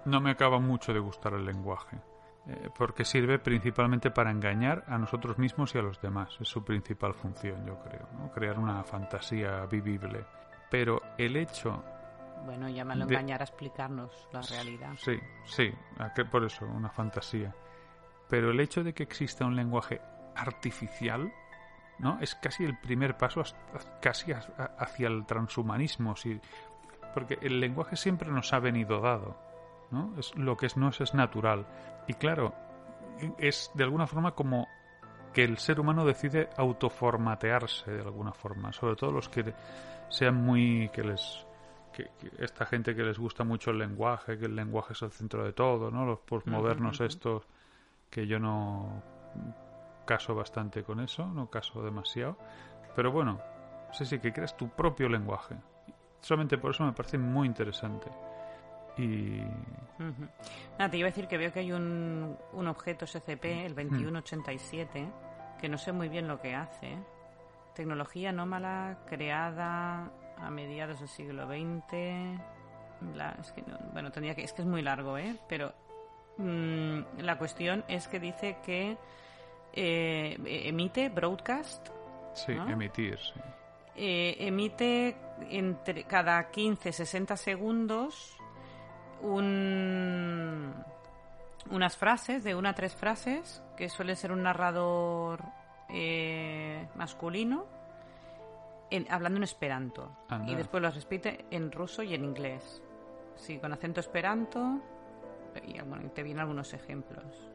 no me acaba mucho de gustar el lenguaje. Eh, porque sirve principalmente para engañar a nosotros mismos y a los demás. Es su principal función, yo creo, ¿no? crear una fantasía vivible. Pero el hecho... Bueno, llámalo de... engañar a explicarnos la realidad. Sí, sí, por eso, una fantasía. Pero el hecho de que exista un lenguaje artificial, ¿no? Es casi el primer paso casi hacia el transhumanismo, porque el lenguaje siempre nos ha venido dado, ¿no? Es lo que es, no es, es natural. Y claro, es de alguna forma como que el ser humano decide autoformatearse de alguna forma, sobre todo los que sean muy que les que, esta gente que les gusta mucho el lenguaje, que el lenguaje es el centro de todo, ¿no? Los postmodernos estos que yo no caso bastante con eso, no caso demasiado, pero bueno, sí sí que creas tu propio lenguaje. Solamente por eso me parece muy interesante. Y... Nada, te iba a decir que veo que hay un, un objeto SCP, el 2187, que no sé muy bien lo que hace. Tecnología anómala creada a mediados del siglo XX. es que bueno, tendría que, es que es muy largo, ¿eh? Pero mm, la cuestión es que dice que eh, emite broadcast. Sí, emitir, sí. Eh, emite entre cada 15-60 segundos un, unas frases, de una a tres frases, que suele ser un narrador eh, masculino, hablando en esperanto. Y después los repite en ruso y en inglés. Sí, con acento esperanto. Y bueno, te vienen algunos ejemplos.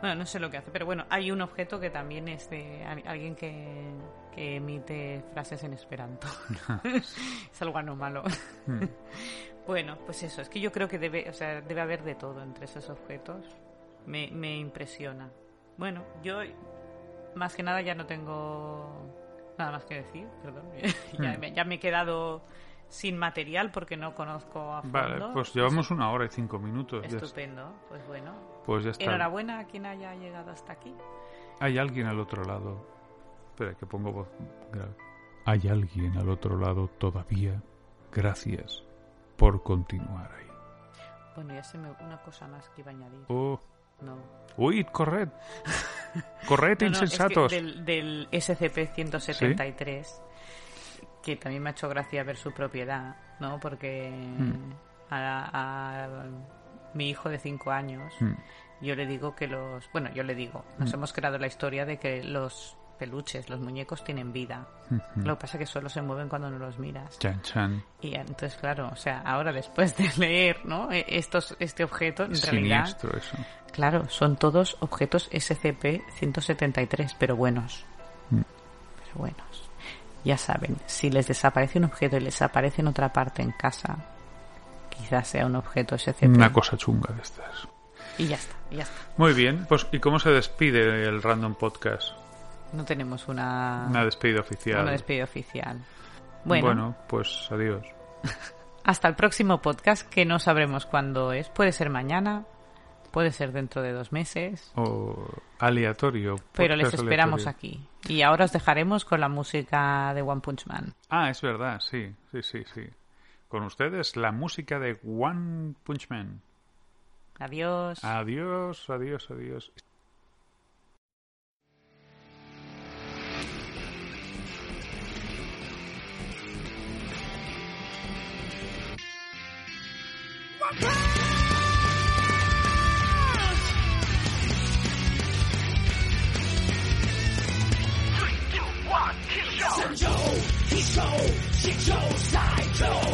Bueno, no sé lo que hace, pero bueno, hay un objeto que también es de alguien que, que emite frases en esperanto. es algo anómalo. Hmm. Bueno, pues eso, es que yo creo que debe, o sea, debe haber de todo entre esos objetos. Me, me impresiona. Bueno, yo más que nada ya no tengo nada más que decir, perdón. ya, hmm. ya, me he quedado sin material porque no conozco a fondo. Vale, pues llevamos una hora y cinco minutos. Estupendo, pues bueno. Pues ya está. Enhorabuena a quien haya llegado hasta aquí. Hay alguien al otro lado. Espera, que pongo voz grave. Hay alguien al otro lado todavía. Gracias por continuar ahí. Bueno, ya se me una cosa más que iba a añadir. Oh. No. Uy, corred. corred, insensatos. del, SCP-173, que también me ha hecho gracia ver su propiedad, ¿no? Porque hmm. a, mi hijo de 5 años, hmm. yo le digo que los. Bueno, yo le digo, nos hmm. hemos creado la historia de que los peluches, los muñecos tienen vida. Lo que pasa es que solo se mueven cuando no los miras. Chan, chan. Y entonces, claro, o sea, ahora después de leer, ¿no? E, estos, este objeto, en realidad. Eso. Claro, son todos objetos SCP-173, pero buenos. Mm. Pero buenos. Ya saben, si les desaparece un objeto y les aparece en otra parte en casa, quizás sea un objeto SCP. Una cosa chunga de estas. Y ya está, y ya está. Muy bien, pues ¿y cómo se despide el Random Podcast? No tenemos una... Una despedida oficial. Una despedida oficial. Bueno, bueno pues adiós. Hasta el próximo podcast, que no sabremos cuándo es. Puede ser mañana, puede ser dentro de dos meses. O aleatorio. Pero les esperamos aquí. Y ahora os dejaremos con la música de One Punch Man. Ah, es verdad, sí, sí, sí, sí. Con ustedes la música de One Punch Man. Adiós. Adiós, adiós, adiós. Let's